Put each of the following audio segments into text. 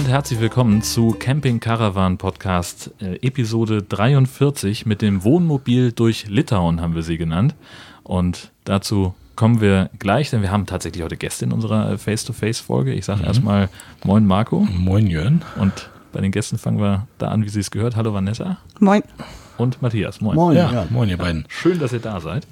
Und herzlich willkommen zu Camping Caravan Podcast äh, Episode 43 mit dem Wohnmobil durch Litauen haben wir sie genannt. Und dazu kommen wir gleich, denn wir haben tatsächlich heute Gäste in unserer äh, Face-to-Face-Folge. Ich sage mhm. erstmal Moin Marco. Moin Jörn. Und bei den Gästen fangen wir da an, wie sie es gehört. Hallo Vanessa. Moin. Und Matthias. Moin. Moin, ja, ja. moin ihr beiden. Schön, dass ihr da seid.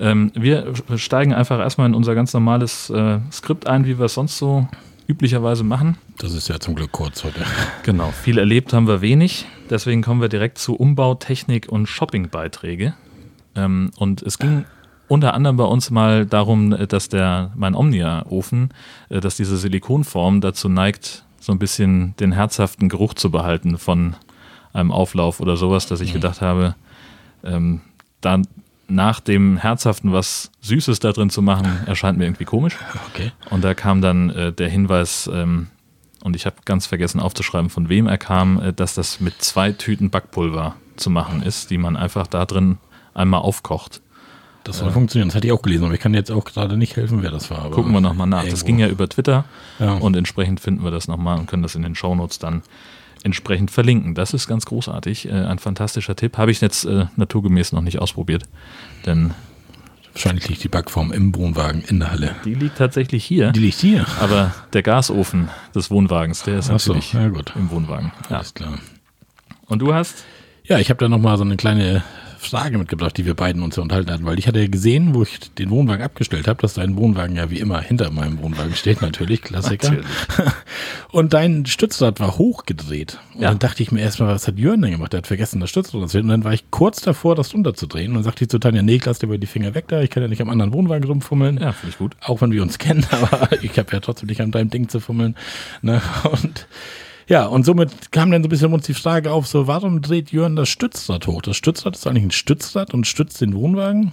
Ähm, wir steigen einfach erstmal in unser ganz normales äh, Skript ein, wie wir es sonst so üblicherweise machen. Das ist ja zum Glück kurz heute. Genau, viel erlebt haben wir wenig. Deswegen kommen wir direkt zu Umbau, Technik und Shoppingbeiträge. Ähm, und es ging unter anderem bei uns mal darum, dass der mein Omnia-Ofen, äh, dass diese Silikonform dazu neigt, so ein bisschen den herzhaften Geruch zu behalten von einem Auflauf oder sowas, dass ich mhm. gedacht habe, ähm, da nach dem Herzhaften was Süßes da drin zu machen, erscheint mir irgendwie komisch. Okay. Und da kam dann äh, der Hinweis, ähm, und ich habe ganz vergessen aufzuschreiben, von wem er kam, äh, dass das mit zwei Tüten Backpulver zu machen ist, die man einfach da drin einmal aufkocht. Das soll äh, funktionieren, das hatte ich auch gelesen, aber ich kann jetzt auch gerade nicht helfen, wer das war. gucken wir nochmal nach. Irgendwo. Das ging ja über Twitter ja. und entsprechend finden wir das nochmal und können das in den Shownotes dann entsprechend verlinken. Das ist ganz großartig. Äh, ein fantastischer Tipp. Habe ich jetzt äh, naturgemäß noch nicht ausprobiert. Denn Wahrscheinlich liegt die Backform im Wohnwagen in der Halle. Die liegt tatsächlich hier. Die liegt hier. Aber der Gasofen des Wohnwagens, der ist Ach natürlich ja im Wohnwagen. Ja. Alles klar. Und du hast? Ja, ich habe da nochmal so eine kleine Frage mitgebracht, die wir beiden uns ja unterhalten hatten, weil ich hatte ja gesehen, wo ich den Wohnwagen abgestellt habe, dass dein Wohnwagen ja wie immer hinter meinem Wohnwagen steht, natürlich, Klassiker. Natürlich. Und dein Stützrad war hochgedreht. Und ja. dann dachte ich mir erstmal, was hat Jörn denn gemacht? Der hat vergessen, das Stützrad zu Und dann war ich kurz davor, das runterzudrehen. Und dann sagte ich zu Tanja, nee, lass dir mal die Finger weg da, ich kann ja nicht am anderen Wohnwagen rumfummeln. Ja, finde ich gut. Auch wenn wir uns kennen, aber ich habe ja trotzdem nicht an deinem Ding zu fummeln. Ne? Und ja, und somit kam dann so ein bisschen uns die Frage auf, so warum dreht Jörn das Stützrad hoch? Das Stützrad ist eigentlich ein Stützrad und stützt den Wohnwagen.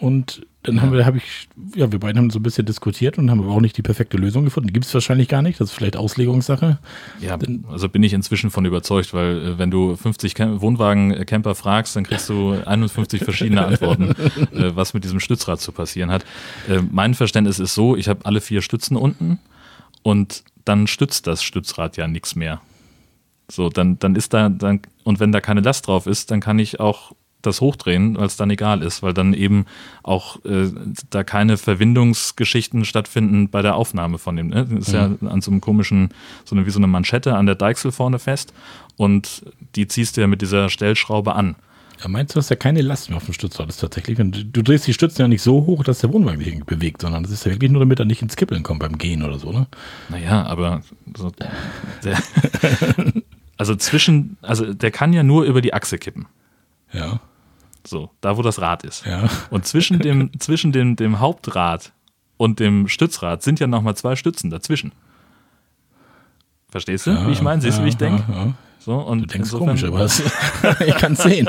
Und dann haben wir, habe ich, ja, wir beiden haben so ein bisschen diskutiert und haben aber auch nicht die perfekte Lösung gefunden. Die gibt es wahrscheinlich gar nicht. Das ist vielleicht Auslegungssache. Ja, Denn, also bin ich inzwischen von überzeugt, weil äh, wenn du 50 Wohnwagen-Camper fragst, dann kriegst du 51 verschiedene Antworten, äh, was mit diesem Stützrad zu passieren hat. Äh, mein Verständnis ist so, ich habe alle vier Stützen unten und dann stützt das Stützrad ja nichts mehr. So, dann, dann ist da, dann, und wenn da keine Last drauf ist, dann kann ich auch das hochdrehen, weil es dann egal ist, weil dann eben auch äh, da keine Verwindungsgeschichten stattfinden bei der Aufnahme von dem. Ne? Das ist ja. ja an so einem komischen, so eine, wie so eine Manschette an der Deichsel vorne fest und die ziehst du ja mit dieser Stellschraube an. Ja, meinst du, dass ja keine Last mehr auf dem Stützrad ist tatsächlich? Du, du drehst die Stützen ja nicht so hoch, dass der Wohnwagen sich bewegt, sondern das ist ja wirklich nur, damit er nicht ins Kippeln kommt beim Gehen oder so, ne? Naja, aber so, der, also zwischen, also der kann ja nur über die Achse kippen. Ja. So, da wo das Rad ist. Ja. Und zwischen dem, zwischen dem, dem Hauptrad und dem Stützrad sind ja nochmal zwei Stützen dazwischen. Verstehst du, ja, wie ich meine? Siehst du, ja, wie ich denke? Ja, so, und du denkst komisch, aber ich kann es sehen.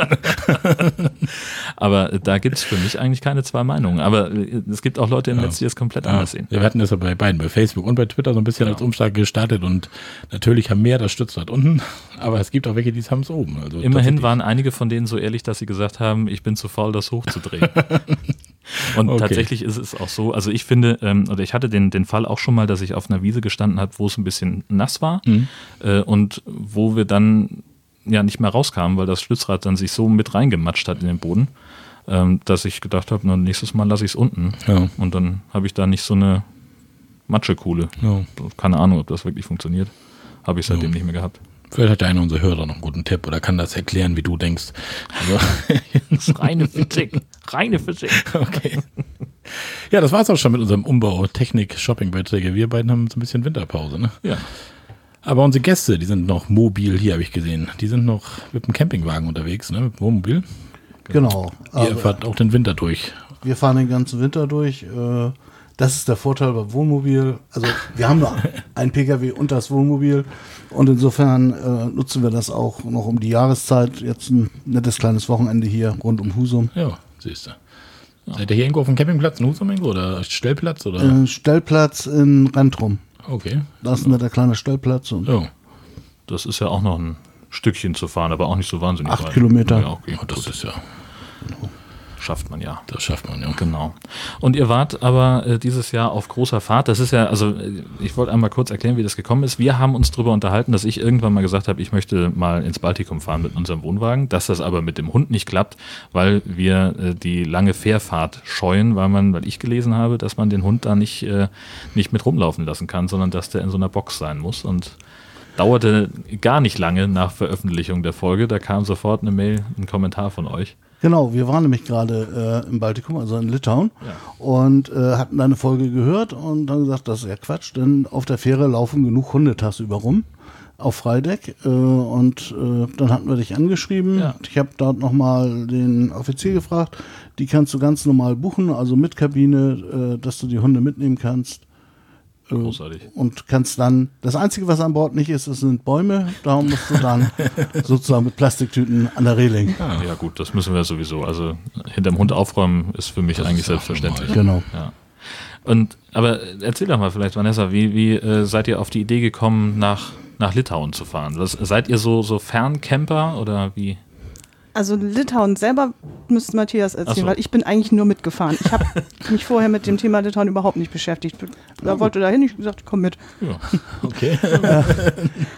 aber da gibt es für mich eigentlich keine zwei Meinungen. Aber äh, es gibt auch Leute im ja. Netz, die es komplett ja. anders sehen. Wir hatten das ja bei beiden, bei Facebook und bei Twitter so ein bisschen ja. als Umschlag gestartet und natürlich haben mehr das Stützrad unten, aber es gibt auch welche, die haben es oben. Also Immerhin waren einige von denen so ehrlich, dass sie gesagt haben, ich bin zu faul, das hochzudrehen. Und okay. tatsächlich ist es auch so, also ich finde, ähm, oder ich hatte den, den Fall auch schon mal, dass ich auf einer Wiese gestanden habe, wo es ein bisschen nass war mhm. äh, und wo wir dann ja nicht mehr rauskamen, weil das Stützrad dann sich so mit reingematscht hat in den Boden, ähm, dass ich gedacht habe, nächstes Mal lasse ich es unten. Ja. Und dann habe ich da nicht so eine Matschekuhle. Ja. Keine Ahnung, ob das wirklich funktioniert. Habe ich seitdem ja. nicht mehr gehabt. Vielleicht hat der eine unserer Hörer noch einen guten Tipp oder kann das erklären, wie du denkst. Also, das ist reine Physik. Reine Physik. Okay. Ja, das war es auch schon mit unserem Umbau, Technik, Shopping-Beiträge. Wir beiden haben so ein bisschen Winterpause, ne? Ja. Aber unsere Gäste, die sind noch mobil, hier habe ich gesehen. Die sind noch mit dem Campingwagen unterwegs, ne? Mit dem Wohnmobil. Genau. Ihr fahrt auch den Winter durch. Wir fahren den ganzen Winter durch. Äh, das ist der Vorteil beim Wohnmobil. Also wir haben nur ein Pkw und das Wohnmobil. Und insofern äh, nutzen wir das auch noch um die Jahreszeit. Jetzt ein nettes kleines Wochenende hier rund um Husum. Ja, siehst du. Ja. Seid ihr hier irgendwo auf dem Campingplatz in Husum irgendwo oder Stellplatz? Oder? Äh, Stellplatz in Rentrum. Okay. Das ist ein netter kleiner Stellplatz. Und ja. Das ist ja auch noch ein Stückchen zu fahren, aber auch nicht so wahnsinnig Acht weit. Kilometer. Ja, okay. Oh, das ist ja. Schafft man ja. Das schafft man, ja. Genau. Und ihr wart aber äh, dieses Jahr auf großer Fahrt. Das ist ja, also äh, ich wollte einmal kurz erklären, wie das gekommen ist. Wir haben uns darüber unterhalten, dass ich irgendwann mal gesagt habe, ich möchte mal ins Baltikum fahren mit unserem Wohnwagen, dass das aber mit dem Hund nicht klappt, weil wir äh, die lange Fährfahrt scheuen, weil man, weil ich gelesen habe, dass man den Hund da nicht, äh, nicht mit rumlaufen lassen kann, sondern dass der in so einer Box sein muss. Und dauerte gar nicht lange nach Veröffentlichung der Folge. Da kam sofort eine Mail, ein Kommentar von euch. Genau, wir waren nämlich gerade äh, im Baltikum, also in Litauen, Ja. und äh, hatten da eine Folge gehört und dann gesagt, das ist ja Quatsch, denn auf der Fähre laufen genug Hundetasse über rum auf Freideck äh, und äh, dann hatten wir dich angeschrieben. Ja. Ich habe dort nochmal den Offizier gefragt, die kannst du ganz normal buchen, also mit Kabine, äh, dass du die Hunde mitnehmen kannst. Großartig. Und kannst dann, das Einzige, was an Bord nicht ist, das sind Bäume. Darum musst du dann sozusagen mit Plastiktüten an der Reling. Ja gut, das müssen wir sowieso. Also hinterm Hund aufräumen ist für mich Das eigentlich selbstverständlich. Genau. Ja. Und aber erzähl doch mal vielleicht, Vanessa, wie, wie äh, seid ihr auf die Idee gekommen, nach, nach Litauen zu fahren? Was, seid ihr so, so Ferncamper oder wie? Also Litauen selber müsste Matthias erzählen, so. weil ich bin eigentlich nur mitgefahren. Ich habe mich vorher mit dem Thema Litauen überhaupt nicht beschäftigt. Er wollte dahin, ich hab gesagt, komm mit. Ja. Okay.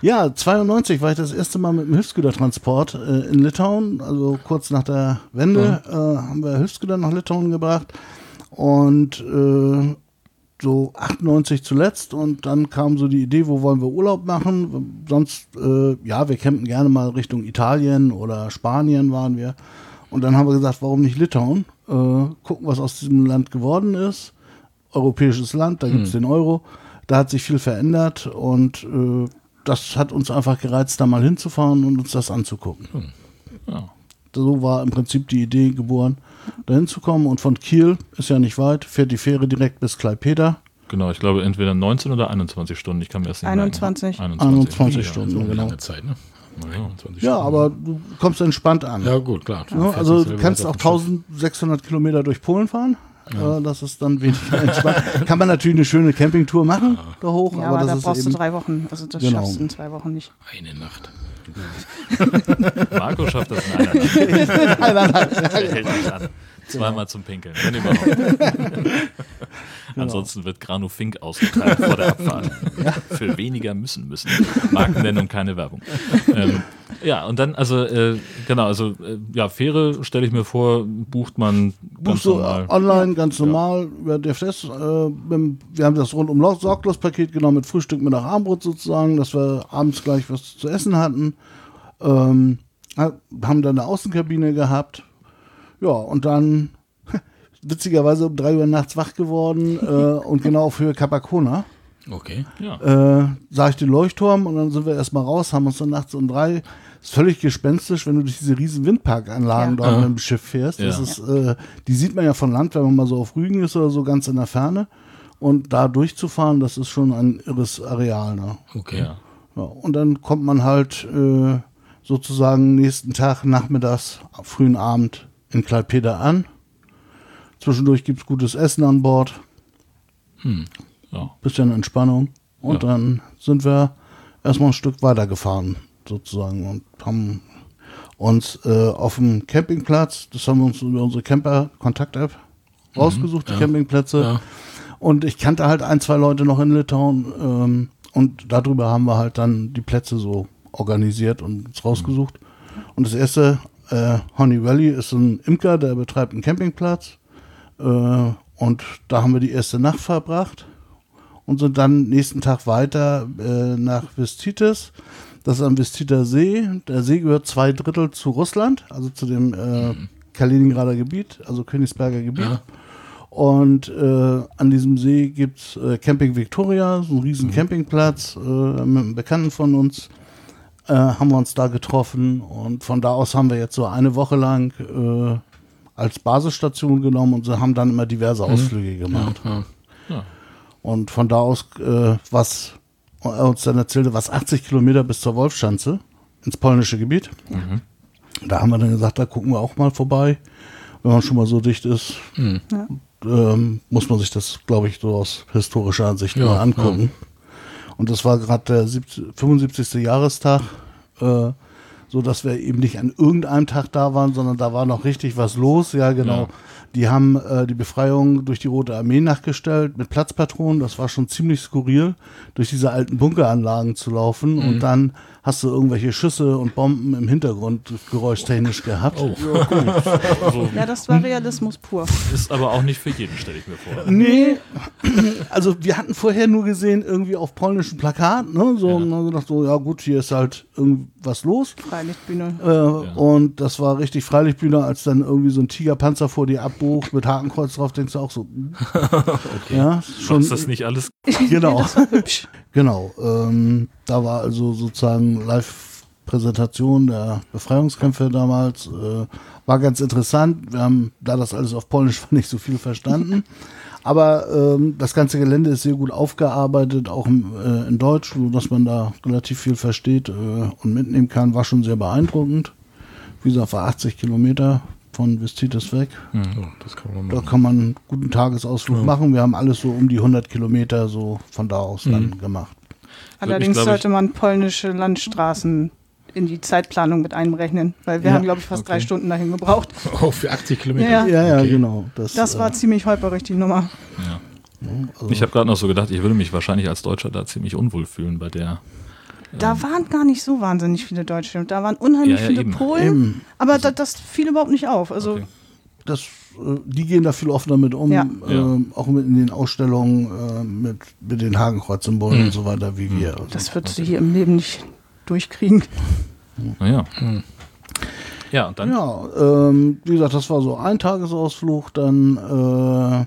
Ja, 92 war ich das erste Mal mit dem Hilfsgütertransport äh, in Litauen. Also kurz nach der Wende äh, haben wir Hilfsgüter nach Litauen gebracht. Und äh, so 98 zuletzt. Und dann kam so die Idee, wo wollen wir Urlaub machen? Sonst, äh, ja, wir campen gerne mal Richtung Italien oder Spanien waren wir. Und dann haben wir gesagt, warum nicht Litauen? Äh, gucken, was aus diesem Land geworden ist. Europäisches Land, da gibt es den Euro. Da hat sich viel verändert und äh, das hat uns einfach gereizt, da mal hinzufahren und uns das anzugucken. Ja. So war im Prinzip die Idee geboren, da hinzukommen. Und von Kiel ist ja nicht weit, fährt die Fähre direkt bis Klaipeda. Genau, ich glaube entweder 19 oder 21 Stunden. Ich kann mir das nicht 21. merken. 21 Ja, Stunden, So eine genau. lange Zeit, ne? 21 Ja, Stunden. aber du kommst entspannt an. Ja, gut, klar. Ja, also du kannst weit auch auf dem Schiff. 1600 Kilometer durch Polen fahren. Äh, das ist dann weniger entspannt. Kann man natürlich eine schöne Campingtour machen, da hoch, Ja, aber, aber, da das brauchst ist du eben drei Wochen. Also das Genau. schaffst du in zwei Wochen nicht. Eine Nacht. Marco schafft das in einer Nacht. Hält sich an. Zweimal zum Pinkeln, wenn überhaupt. Ansonsten wird Granu Fink ausgeteilt vor der Abfahrt. Für weniger müssen müssen. Markennennung, keine Werbung. Ähm, ja, und dann, also, äh, genau, also, äh, ja, Fähre stelle ich mir vor, bucht man ganz Buchst du normal. online ganz normal über DFS. Äh, mit, wir haben das rundum sorglos Paket genommen mit Frühstück, Mittag, Abendbrot sozusagen, dass wir abends gleich was zu essen hatten. Ähm, ha- haben dann eine Außenkabine gehabt. Ja, und dann witzigerweise um drei Uhr nachts wach geworden äh, und genau auf Höhe Capacona Okay. Ja. äh, sah ich den Leuchtturm und dann sind wir erstmal raus, haben uns dann nachts um drei. Ist völlig gespenstisch, wenn du durch diese riesen Windparkanlagen Ja. dort Ja. mit dem Schiff fährst. Das Ja. ist, äh, die sieht man ja von Land, wenn man mal so auf Rügen ist oder so ganz in der Ferne. Und da durchzufahren, das ist schon ein irres Areal. Ne? Okay. ja. Ja, und dann kommt man halt äh, sozusagen nächsten Tag, nachmittags, frühen Abend in Klaipeda an. Zwischendurch gibt es gutes Essen an Bord ja. bisschen Entspannung. Und Ja. dann sind wir erstmal ein Stück weitergefahren, sozusagen, und haben uns äh, auf dem Campingplatz, das haben wir uns über unsere Camper-Kontakt-App rausgesucht, die ja. Campingplätze. Ja. Und ich kannte halt ein, zwei Leute noch in Litauen. Ähm, und darüber haben wir halt dann die Plätze so organisiert und uns rausgesucht. Und das erste, äh, Honey Valley, ist ein Imker, der betreibt einen Campingplatz. Äh, und da haben wir die erste Nacht verbracht und sind dann nächsten Tag weiter äh, nach Vistitis. Das ist am Vistiter See. Der See gehört zwei Drittel zu Russland, also zu dem äh, Kaliningrader Gebiet, also Königsberger Gebiet. Ja. Und äh, an diesem See gibt es äh, Camping Victoria, so einen riesen Campingplatz äh, mit einem Bekannten von uns. Äh, haben wir uns da getroffen und von da aus haben wir jetzt so eine Woche lang äh, als Basisstation genommen und so haben dann immer diverse Ausflüge gemacht. Ja. ja. Und von da aus, was er uns dann erzählte, was 80 Kilometer bis zur Wolfschanze ins polnische Gebiet. Da haben wir dann gesagt, da gucken wir auch mal vorbei. Wenn man schon mal so dicht ist, Ja. ähm, muss man sich das, glaube ich, so aus historischer Sicht Ja, mal angucken. Und das war gerade der 70, 75. Jahrestag äh, so dass wir eben nicht an irgendeinem Tag da waren, sondern da war noch richtig was los. Ja, genau. Ja. Die haben äh, die Befreiung durch die Rote Armee nachgestellt mit Platzpatronen. Das war schon ziemlich skurril, durch diese alten Bunkeranlagen zu laufen. Und dann hast du irgendwelche Schüsse und Bomben im Hintergrund geräuschtechnisch gehabt. Oh. Also, Ja, das war Realismus pur. ist aber auch nicht für jeden, stelle ich mir vor. Nee, also wir hatten vorher nur gesehen, irgendwie auf polnischen Plakaten, ne? So, und dann gedacht, so, ja gut, hier ist halt irgendwas los. Freilichtbühne. Äh, Und das war richtig Freilichtbühne, als dann irgendwie so ein Tigerpanzer vor dir abbucht mit Hakenkreuz drauf, denkst du auch so, hm. ja, schon, Ist das nicht alles? genau, Das war hübsch. genau. Ähm, da war also sozusagen Live-Präsentation der Befreiungskämpfe damals, äh, war ganz interessant. Wir haben da das alles auf Polnisch nicht so viel verstanden. Aber ähm, das ganze Gelände ist sehr gut aufgearbeitet, auch im, äh, in Deutsch, sodass man da relativ viel versteht äh, und mitnehmen kann. War schon sehr beeindruckend. Wie gesagt, war 80 Kilometer von Vistitis weg. So, das kann man Da kann man einen guten Tagesausflug machen. Wir haben alles so um die 100 Kilometer so von da aus dann gemacht. Allerdings glaub ich- sollte man polnische Landstraßen in die Zeitplanung mit einrechnen, weil wir Ja, haben, glaube ich, fast drei okay. Stunden dahin gebraucht. Oh, für 80 Kilometer. Ja, Ja, ja, Okay. genau. Das, Das war äh, ziemlich holperig, die Nummer. Ja. also, Ich habe gerade noch so gedacht, ich würde mich wahrscheinlich als Deutscher da ziemlich unwohl fühlen bei der. Da waren gar nicht so wahnsinnig viele Deutsche. Da waren unheimlich Ja, ja, viele eben. Polen, Eben. aber da, das fiel überhaupt nicht auf. Also Okay. das, äh, die gehen da viel offener mit um, Ja. ähm, auch mit in den Ausstellungen äh, mit, mit den Hakenkreuz-Symbolen und so weiter wie wir. Also, das würdest du hier im Leben nicht durchkriegen. Naja. Ja, und dann. ja, ähm, wie gesagt, das war so ein Tagesausflug, dann äh,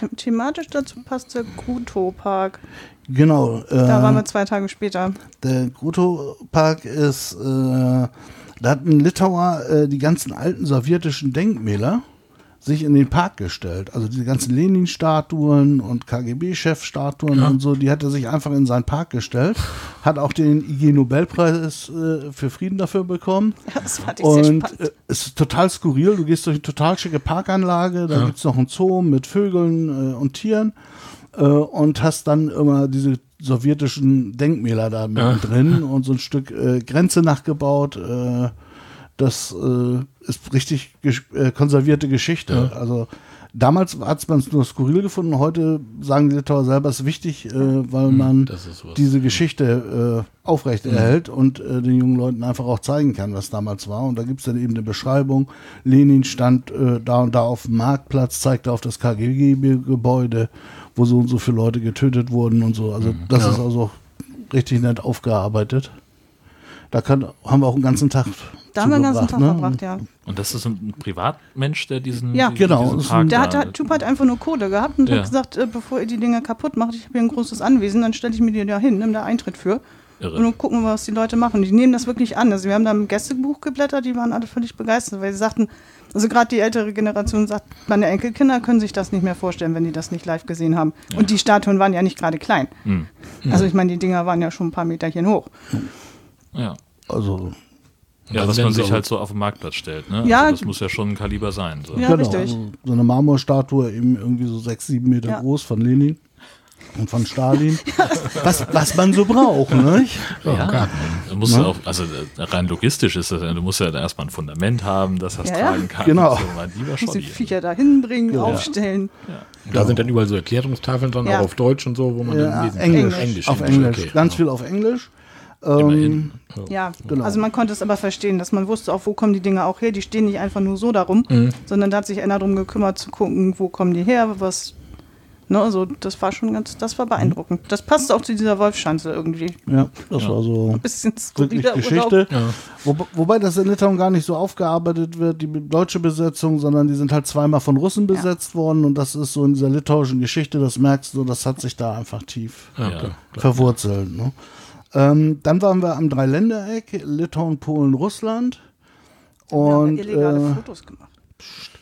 The thematisch dazu passt der Kruto-Park. Genau. Äh, Da waren wir zwei Tage später. Der Gruto-Park ist, äh, da hat ein Litauer äh, die ganzen alten sowjetischen Denkmäler sich in den Park gestellt. Also diese ganzen Lenin-Statuen und KGB-Chef-Statuen und so, die hat er sich einfach in seinen Park gestellt. Hat auch den IG-Nobelpreis äh, für Frieden dafür bekommen. Ja, das fand ich sehr Und spannend. äh, es ist total skurril. Du gehst durch eine total schicke Parkanlage, da gibt's noch einen Zoo mit Vögeln äh, und Tieren äh, und hast dann immer diese sowjetischen Denkmäler da mittendrin und so ein Stück äh, Grenze nachgebaut. Äh, das äh, ist richtig gesch- äh, konservierte Geschichte. Also damals hat man es nur skurril gefunden. Heute sagen die Litauer selber, es ist wichtig, äh, weil man ist was. diese Geschichte äh, aufrechterhält und äh, den jungen Leuten einfach auch zeigen kann, was damals war. Und da gibt es dann eben eine Beschreibung. Lenin stand äh, da und da auf dem Marktplatz, zeigte auf das KGB-Gebäude, wo so und so viele Leute getötet wurden und so. Also das ist also richtig nett aufgearbeitet. Da kann, haben wir auch einen ganzen Tag Da haben wir den ganzen Tag ne? verbracht, ja. Und das ist ein Privatmensch, der diesen, Ja. diesen Genau, diesen Park Der da- hat, der Typ hat einfach nur Kohle gehabt und Ja. hat gesagt, äh, bevor ihr die Dinger kaputt macht, ich habe hier ein großes Anwesen, dann stelle ich mir die da hin, nimm da Eintritt für. Irre. Und dann gucken wir, was die Leute machen. Die nehmen das wirklich an. Also wir haben da im Gästebuch geblättert, die waren alle völlig begeistert, weil sie sagten, also gerade die ältere Generation sagt, meine Enkelkinder können sich das nicht mehr vorstellen, wenn die das nicht live gesehen haben. Und die Statuen waren ja nicht gerade klein. Hm. Also ich meine, die Dinger waren ja schon ein paar Meterchen hoch. Ja. Also Ja, dass man sich halt so auf den Marktplatz stellt, ne? Ja. Also das muss ja schon ein Kaliber sein. So. Ja, richtig. Also so eine Marmorstatue, eben irgendwie so sechs, sieben Meter Ja. groß von Lenin und von Stalin. was, was man so braucht, nicht? Ja, Ja, du musst Ne? ja auch, also äh, rein logistisch ist das, ja, du musst ja erstmal ein Fundament haben, das das Ja, ja. tragen kann. Genau. So, mein lieber die. Viecher da hinbringen, aufstellen. Da sind dann überall so Erklärungstafeln dran, Ja. auch auf Deutsch und so, wo man Ja, dann lesen Englisch. kann. Englisch. auf Englisch. okay. Ganz viel auf Englisch. Immerhin. Ja, Genau. also man konnte es aber verstehen, dass man wusste auch, wo kommen die Dinge auch her. Die stehen nicht einfach nur so darum, sondern da hat sich einer darum gekümmert zu gucken, wo kommen die her, was. Ne, also das war schon ganz, das war beeindruckend. Das passt auch zu dieser Wolfschanze irgendwie. Ja, das war so Bisschen wirklich Geschichte. Urlaub. Wo, wobei das in Litauen gar nicht so aufgearbeitet wird, die deutsche Besetzung, sondern die sind halt zweimal von Russen besetzt worden und das ist so in dieser litauischen Geschichte, das merkst du, das hat sich da einfach tief Ja, Ja. verwurzelt. Ne? Ähm, dann waren wir am Dreiländereck, Litauen, Polen, Russland. Wir haben Und ja illegale äh, Fotos gemacht.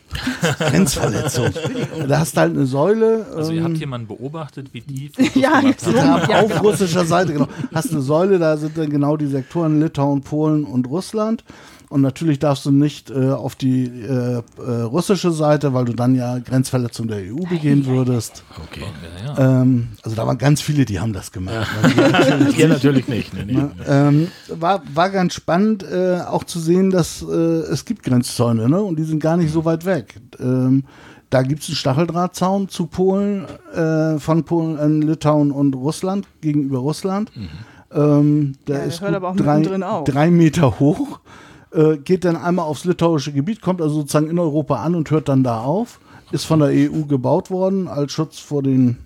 Grenzverletzung. da hast du halt eine Säule. Also ihr ähm, habt jemanden beobachtet, wie die Fotos Ja, haben Ja, auf genau. russischer Seite, genau. Hast eine Säule, da sind dann genau die Sektoren Litauen, Polen und Russland. Und natürlich darfst du nicht äh, auf die äh, äh, russische Seite, weil du dann ja Grenzverletzung der EU begehen würdest. Okay. Ja, ja. Ähm, also da waren ganz viele, die haben das gemacht. Also die natürlich Hier natürlich nicht. Nee, nee, Ne? nee. Ähm, war, war ganz spannend, äh, auch zu sehen, dass äh, es gibt Grenzzäune, ne? Und die sind gar nicht so weit weg. Ähm, da gibt es einen Stacheldrahtzaun zu Polen, äh, von Polen, äh, Litauen und Russland, gegenüber Russland. Ähm, der Ja, ist hört gut aber auch drei, mittendrin auf. drei Meter hoch, äh, geht dann einmal aufs litauische Gebiet, kommt also sozusagen in Europa an und hört dann da auf. Ist von der EU gebaut worden als Schutz vor den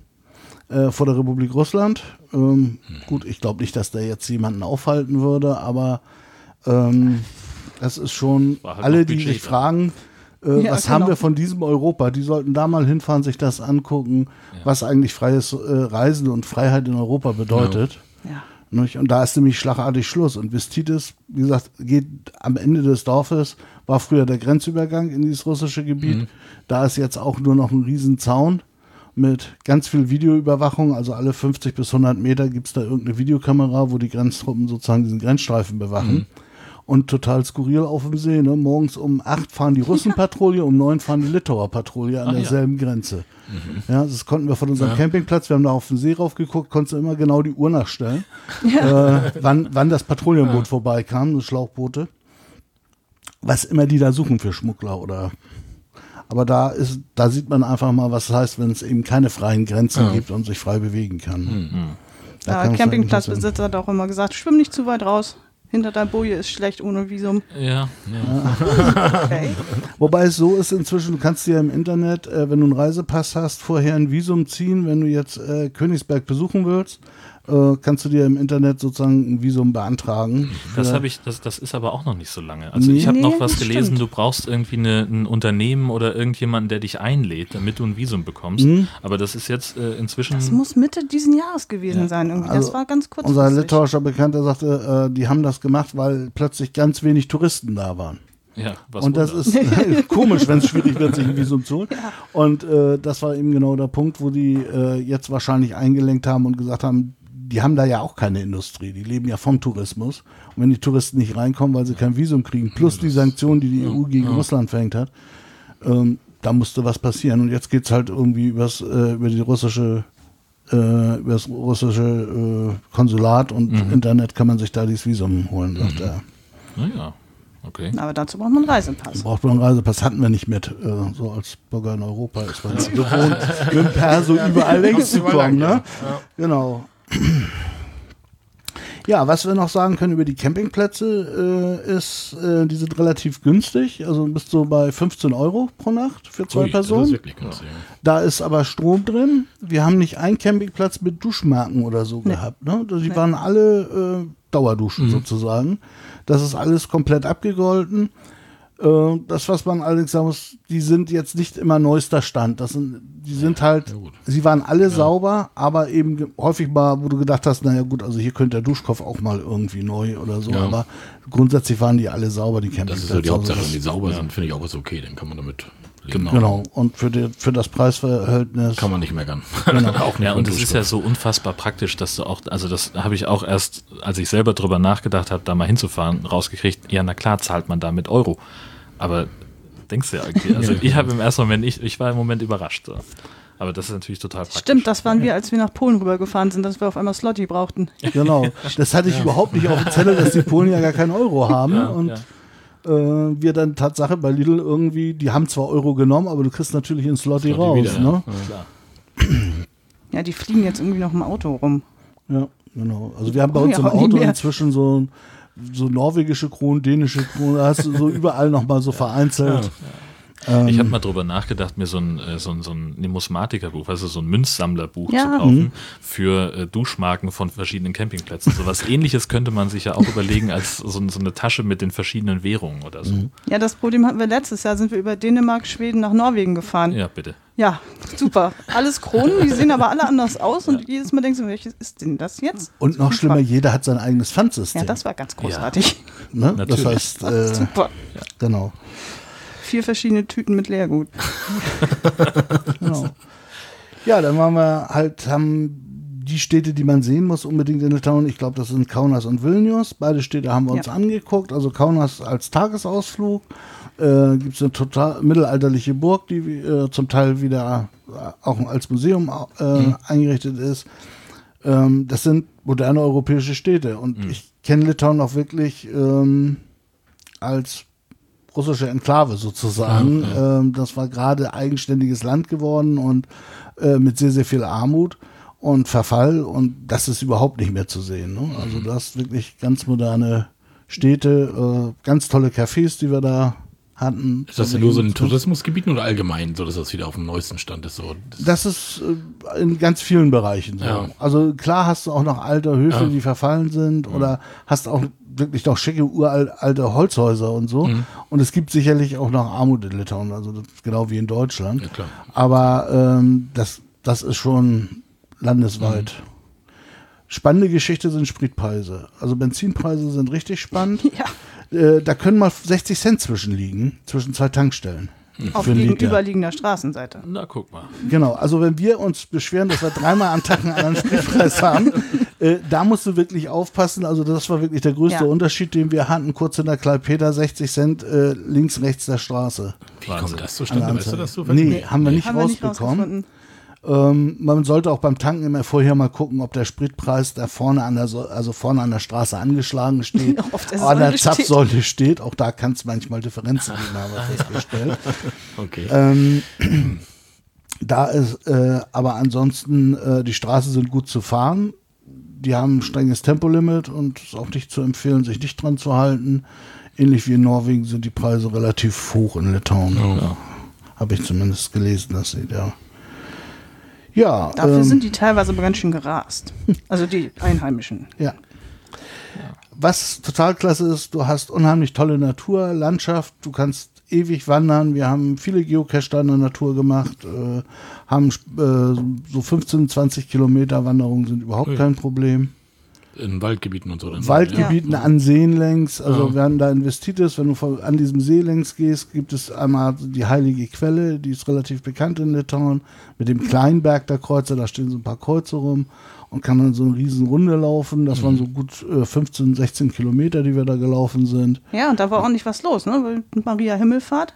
äh, vor der Republik Russland. Ähm, Gut, ich glaube nicht, dass der jetzt jemanden aufhalten würde, aber ähm, das ist schon, halt alle, die sich da. fragen, äh, Ja, was haben genau. wir von diesem Europa, die sollten da mal hinfahren, sich das angucken, was eigentlich freies äh, Reisen und Freiheit in Europa bedeutet. Ja. Und da ist nämlich schlagartig Schluss. Und Vestitis, wie gesagt, geht am Ende des Dorfes, war früher der Grenzübergang in dieses russische Gebiet. Da ist jetzt auch nur noch ein Riesenzaun mit ganz viel Videoüberwachung. Also alle 50 bis 100 Meter gibt es da irgendeine Videokamera, wo die Grenztruppen sozusagen diesen Grenzstreifen bewachen. Und total skurril auf dem See. Ne? Morgens um 8 fahren die Russen-Patrouille, um 9 fahren die Litauer Patrouille an Ach ja. derselben Grenze. Ja, das konnten wir von unserem Campingplatz, wir haben da auf den See raufgeguckt, konntest du immer genau die Uhr nachstellen, äh, wann, wann das Patrouillenboot vorbeikam, das Schlauchboote. Was immer die da suchen für Schmuggler oder. Aber da ist, da sieht man einfach mal, was es heißt, wenn es eben keine freien Grenzen Ja. gibt und sich frei bewegen kann. Da Ja, Campingplatzbesitzer hat auch immer gesagt, schwimm nicht zu weit raus. Hinter der Boje ist schlecht ohne Visum. ja, ja. Okay. Wobei es so ist inzwischen, du kannst dir im Internet, äh, wenn du einen Reisepass hast, vorher ein Visum ziehen, wenn du jetzt äh, Königsberg besuchen willst, äh, kannst du dir im Internet sozusagen ein Visum beantragen. Das habe ich, das, das ist aber auch noch nicht so lange. Also Nee. ich habe Nee, noch was gelesen, stimmt. du brauchst irgendwie eine, ein Unternehmen oder irgendjemanden, der dich einlädt, damit du ein Visum bekommst. Mhm. Aber das ist jetzt äh, inzwischen. Das muss Mitte diesen Jahres gewesen sein. Irgendwie. Also, das war ganz kurz. Unser litauischer Bekannter sagte, äh, die haben das gemacht, weil plötzlich ganz wenig Touristen da waren. ja, was und das ist komisch, wenn es schwierig wird, sich ein Visum zu holen. Und äh, das war eben genau der Punkt, wo die äh, jetzt wahrscheinlich eingelenkt haben und gesagt haben, die haben da ja auch keine Industrie, die leben ja vom Tourismus. Und wenn die Touristen nicht reinkommen, weil sie kein Visum kriegen, plus die Sanktionen, die die EU gegen Russland verhängt hat, ähm, da musste was passieren. Und jetzt geht es halt irgendwie übers, äh, über die russische äh, über das russische äh, Konsulat und Internet kann man sich da dieses Visum holen, sagt er. Naja, okay. Aber dazu braucht man einen Reisepass. Braucht man einen Reisepass, hatten wir nicht mit. Äh, so als Bürger in Europa ist man gewohnt, mit dem Perso überall längs zu kommen. Ne? Genau. Ja, was wir noch sagen können über die Campingplätze äh, ist, äh, die sind relativ günstig. Also bist so bei 15 Euro pro Nacht für zwei Ui, Das Personen. ist wirklich günstig. Da ist aber Strom drin. Wir haben nicht einen Campingplatz mit Duschmarken oder so gehabt. Ne? Die waren alle äh, Dauerduschen sozusagen. Das ist alles komplett abgegolten. Äh, das, was man allerdings sagen muss, die sind jetzt nicht immer neuester Stand. Das sind, die sind halt, ja sie waren alle sauber, aber eben häufig mal, wo du gedacht hast, naja gut, also hier könnte der Duschkopf auch mal irgendwie neu oder so. Ja. Aber grundsätzlich waren die alle sauber, die Das Campingplätze. ist so die Hauptsache. das- Wenn die sauber sind, finde ich auch ist okay. Dann kann man damit leben. Genau. Genau. Und für, die, für das Preisverhältnis. Kann man nicht meckern. Genau. auch nicht Ja, und es ist ja so unfassbar praktisch, dass du auch, also das habe ich auch erst, als ich selber drüber nachgedacht habe, da mal hinzufahren, rausgekriegt, ja, na klar, zahlt man da mit Euro. Aber denkst du ja, okay, also ich habe im ersten Moment, ich, ich war im Moment überrascht. So. Aber das ist natürlich total praktisch. Stimmt, das waren wir, als wir nach Polen rübergefahren sind, dass wir auf einmal Slotty brauchten. Genau. Das hatte ich überhaupt nicht auf dem Zettel, dass die Polen ja gar keinen Euro haben. und ja. äh, wir dann Tatsache bei Lidl irgendwie, die haben zwar Euro genommen, aber du kriegst natürlich einen Slotty Slotty raus. wieder, ja. ne? Klar. Ja, die fliegen jetzt irgendwie noch im Auto rum. ja. genau. Also wir haben bei Oh uns ja, im Auto inzwischen so, so norwegische Kronen, dänische Kronen, hast du so überall nochmal so vereinzelt. Ähm, Ich habe mal drüber nachgedacht, mir so ein, äh, so ein, so ein Numismatikerbuch, also so ein Münzsammlerbuch Ja. zu kaufen für äh, Duschmarken von verschiedenen Campingplätzen. So was ähnliches könnte man sich ja auch überlegen als so, so eine Tasche mit den verschiedenen Währungen oder so. Ja, das Problem hatten wir letztes Jahr, sind wir über Dänemark, Schweden nach Norwegen gefahren. Ja, Ja, bitte. super. Alles Kronen, die sehen aber alle anders aus und jedes Mal denkst du, welches ist denn das jetzt? Und noch schlimmer, jeder hat sein eigenes Pfandsystem. Ja, das war ganz großartig. ne? Das natürlich. heißt, äh, Super. genau. Vier verschiedene Tüten mit Leergut. genau. Ja, dann waren wir halt, haben die Städte, die man sehen muss unbedingt in Litauen, ich glaube, das sind Kaunas und Vilnius. Beide Städte haben wir uns Ja. angeguckt. Also Kaunas als Tagesausflug. Äh, Gibt es eine total mittelalterliche Burg, die äh, zum Teil wieder äh, auch als Museum äh, eingerichtet ist. Ähm, das sind moderne europäische Städte. Und ich kenne Litauen auch wirklich ähm, als russische Enklave sozusagen. Ähm, das war gerade eigenständiges Land geworden und äh, mit sehr, sehr viel Armut und Verfall. Und das ist überhaupt nicht mehr zu sehen. Ne? Also du hast wirklich ganz moderne Städte, äh, ganz tolle Cafés, die wir da hatten. Ist das denn nur so in Tourismusgebieten oder allgemein, so dass das wieder auf dem neuesten Stand ist? So, das, Das ist äh, in ganz vielen Bereichen so. Ja. Also klar hast du auch noch alte Höfe, Ja. die verfallen sind oder hast auch wirklich noch schicke uralte Holzhäuser und so. Mhm. Und es gibt sicherlich auch noch Armut in Litauen, also das ist genau wie in Deutschland. Ja, klar. Aber ähm, das, das ist schon landesweit. Mhm. Spannende Geschichte sind Spritpreise. Also Benzinpreise sind richtig spannend. Ja, Äh, da können mal 60 Cent zwischen liegen, zwischen zwei Tankstellen. auf einen Liter. gegenüberliegender Straßenseite. Na, guck mal. Genau, also wenn wir uns beschweren, dass wir dreimal am Tag einen anderen Spritpreis haben, äh, da musst du wirklich aufpassen. Also das war wirklich der größte Ja. Unterschied, den wir hatten. Kurz in der Kleipeda 60 Cent äh, links, rechts der Straße. wie Wahnsinn. kommt das an zustande? Weißt du das zufällig? Nee, haben wir nicht Haben wir nicht rausbekommen. Ähm, man sollte auch beim Tanken immer vorher mal gucken, ob der Spritpreis da vorne an der, So- also vorne an der Straße angeschlagen steht, Auf der an der steht. Zapfsäule steht. Auch da kann es manchmal Differenzen geben, haben wir festgestellt. Okay. Ähm, da ist, äh, aber ansonsten, äh, die Straßen sind gut zu fahren. Die haben ein strenges Tempolimit und ist auch nicht zu empfehlen, sich nicht dran zu halten. Ähnlich wie in Norwegen sind die Preise relativ hoch in Litauen. Ja. Habe ich zumindest gelesen, dass sie da. Ja, Dafür ähm, sind die teilweise aber ganz schön gerast. Also die Einheimischen. Ja. Was total klasse ist, du hast unheimlich tolle Natur, Landschaft, du kannst ewig wandern. Wir haben viele Geocache da in der Natur gemacht, äh, haben äh, so 15, 20 Kilometer Wanderungen sind überhaupt Ui. kein Problem. In Waldgebieten und so. Dann, Waldgebieten an Seen längs, also Ja. wir haben da investiert ist, wenn du an diesem See längs gehst, gibt es einmal die heilige Quelle, die ist relativ bekannt in Litauen, mit dem Kleinberg der Kreuzer, da stehen so ein paar Kreuze rum und kann dann so eine riesen Runde laufen. Das waren so gut äh, 15, 16 Kilometer, die wir da gelaufen sind. Ja, und da war auch nicht was los, ne? Weil Maria Himmelfahrt,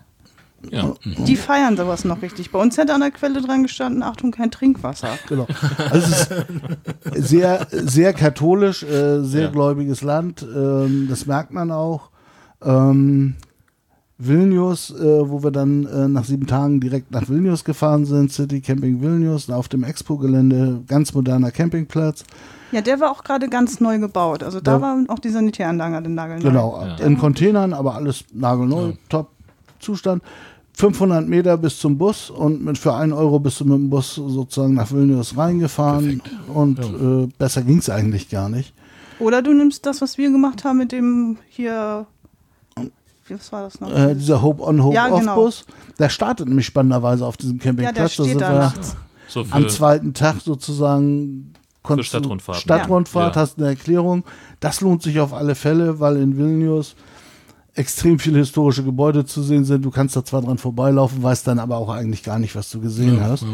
Ja. die feiern sowas noch richtig. Bei uns hätte an der Quelle dran gestanden, Achtung, kein Trinkwasser. Genau. Also es ist sehr, sehr katholisch, äh, sehr Ja. gläubiges Land. Ähm, das merkt man auch. Ähm, Vilnius, äh, wo wir dann äh, nach sieben Tagen direkt nach Vilnius gefahren sind, City Camping Vilnius, auf dem Expo-Gelände, ganz moderner Campingplatz. Ja, der war auch gerade ganz neu gebaut. Also da Ja. war auch die Sanitäranlage den Nagel Genau, Ja. in Containern, aber alles nagelneu, top Zustand. 500 Meter bis zum Bus und mit für 1 Euro bist du mit dem Bus sozusagen nach Vilnius reingefahren Perfekt. und äh, besser ging es eigentlich gar nicht. Oder du nimmst das, was wir gemacht haben mit dem hier. Was war das noch? Äh, dieser Hope-on, Ja, genau. Hope-off-Bus, der startet nämlich spannenderweise auf diesem ja, der Campingplatz. Da. So am zweiten Tag sozusagen konntest du- Stadtrundfahrten. Stadtrundfahrt, Ja. hast eine Erklärung. Das lohnt sich auf alle Fälle, weil in Vilnius extrem viele historische Gebäude zu sehen sind. Du kannst da zwar dran vorbeilaufen, weißt dann aber auch eigentlich gar nicht, was du gesehen hast. ja.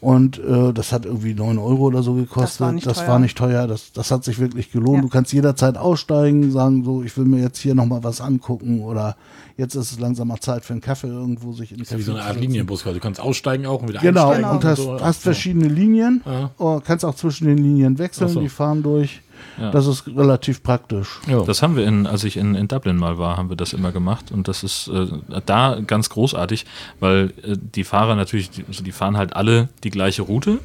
Und äh, das hat irgendwie 9 Euro oder so gekostet. Das war nicht das teuer. war nicht teuer. Das, das hat sich wirklich gelohnt. Ja. Du kannst jederzeit aussteigen, sagen so, ich will mir jetzt hier nochmal was angucken oder jetzt ist es langsam mal Zeit für einen Kaffee irgendwo sich in Das ist wie so eine Art zu setzen. Linienbus. quasi. Du kannst aussteigen auch und wieder Genau, einsteigen. und hast, so. hast verschiedene Linien. Ja. Oh, kannst auch zwischen den Linien wechseln, so. die fahren durch. Ja. Das ist relativ praktisch. Ja. Das haben wir in, als ich in, in Dublin mal war, haben wir das immer gemacht und das ist äh, da ganz großartig, weil äh, die Fahrer natürlich, die, also die fahren halt alle die gleiche Route,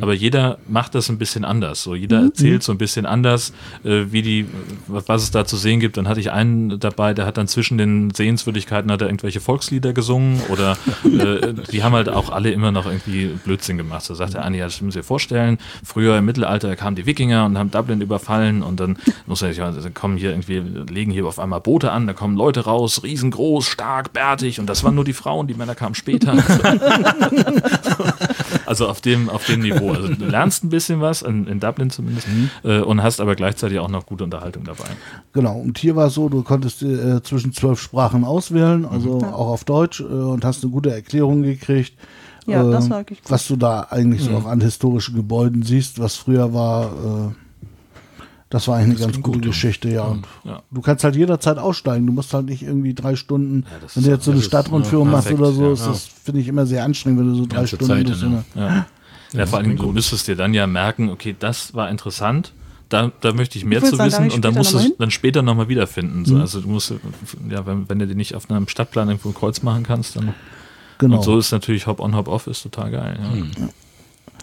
aber jeder macht das ein bisschen anders. So jeder erzählt so ein bisschen anders, äh, wie die, was es da zu sehen gibt. Dann hatte ich einen dabei, der hat dann zwischen den Sehenswürdigkeiten hat er irgendwelche Volkslieder gesungen oder äh, die haben halt auch alle immer noch irgendwie Blödsinn gemacht. So sagt der eine, ja, das müssen Sie sich vorstellen, früher im Mittelalter kamen die Wikinger und haben Dublin überfallen und dann muss er ja, dann kommen hier irgendwie, legen hier auf einmal Boote an, da kommen Leute raus, riesengroß, stark, bärtig und das waren nur die Frauen, die Männer kamen später. also auf dem, auf dem Niveau. Also du lernst ein bisschen was, in, in Dublin zumindest, äh, und hast aber gleichzeitig auch noch gute Unterhaltung dabei. Genau, und hier war es so, du konntest äh, zwischen zwölf Sprachen auswählen, also auch auf Deutsch, äh, und hast eine gute Erklärung gekriegt. Ja, das äh, war wirklich gut. was du da eigentlich so auch an historischen Gebäuden siehst, was früher war, äh, das war eigentlich eine ganz klingt gute gut, ja. Geschichte, ja. Und Ja. Du kannst halt jederzeit aussteigen. Du musst halt nicht irgendwie drei Stunden, das wenn du jetzt so eine das Stadtrundführung ja, machst oder so, ja. ist das, finde ich, immer sehr anstrengend, wenn du so drei Stunden Zeit, durch so ja. Ja. Ja, vor allem, du müsstest dir dann ja merken, okay, das war interessant, da, da möchte ich mehr Ich zu sagen, wissen und dann musst du es dann später nochmal wiederfinden. So, also du musst, ja, wenn, wenn du dir nicht auf einem Stadtplan irgendwo ein Kreuz machen kannst, dann. genau. Und so ist natürlich Hop-on, Hop-off ist total geil. Ja.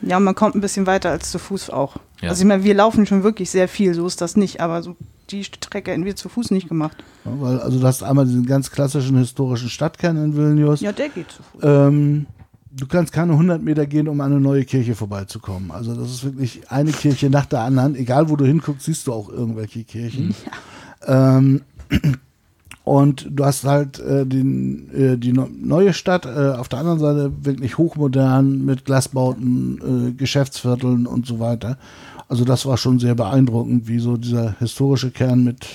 Ja, man kommt ein bisschen weiter als zu Fuß auch. Ja. Also ich meine, wir laufen schon wirklich sehr viel, so ist das nicht, aber so die Strecke hätten wir zu Fuß nicht gemacht. Ja, weil, also du hast einmal diesen ganz klassischen historischen Stadtkern in Vilnius. Ja, der geht zu Fuß. Ähm, du kannst keine 100 Meter gehen, um an eine neue Kirche vorbeizukommen. Also das ist wirklich eine Kirche nach der anderen. Egal, wo du hinguckst, siehst du auch irgendwelche Kirchen. Ähm, und du hast halt äh, den, äh, die no- neue Stadt äh, auf der anderen Seite wirklich hochmodern mit Glasbauten, äh, Geschäftsvierteln und so weiter. Also das war schon sehr beeindruckend, wie so dieser historische Kern mit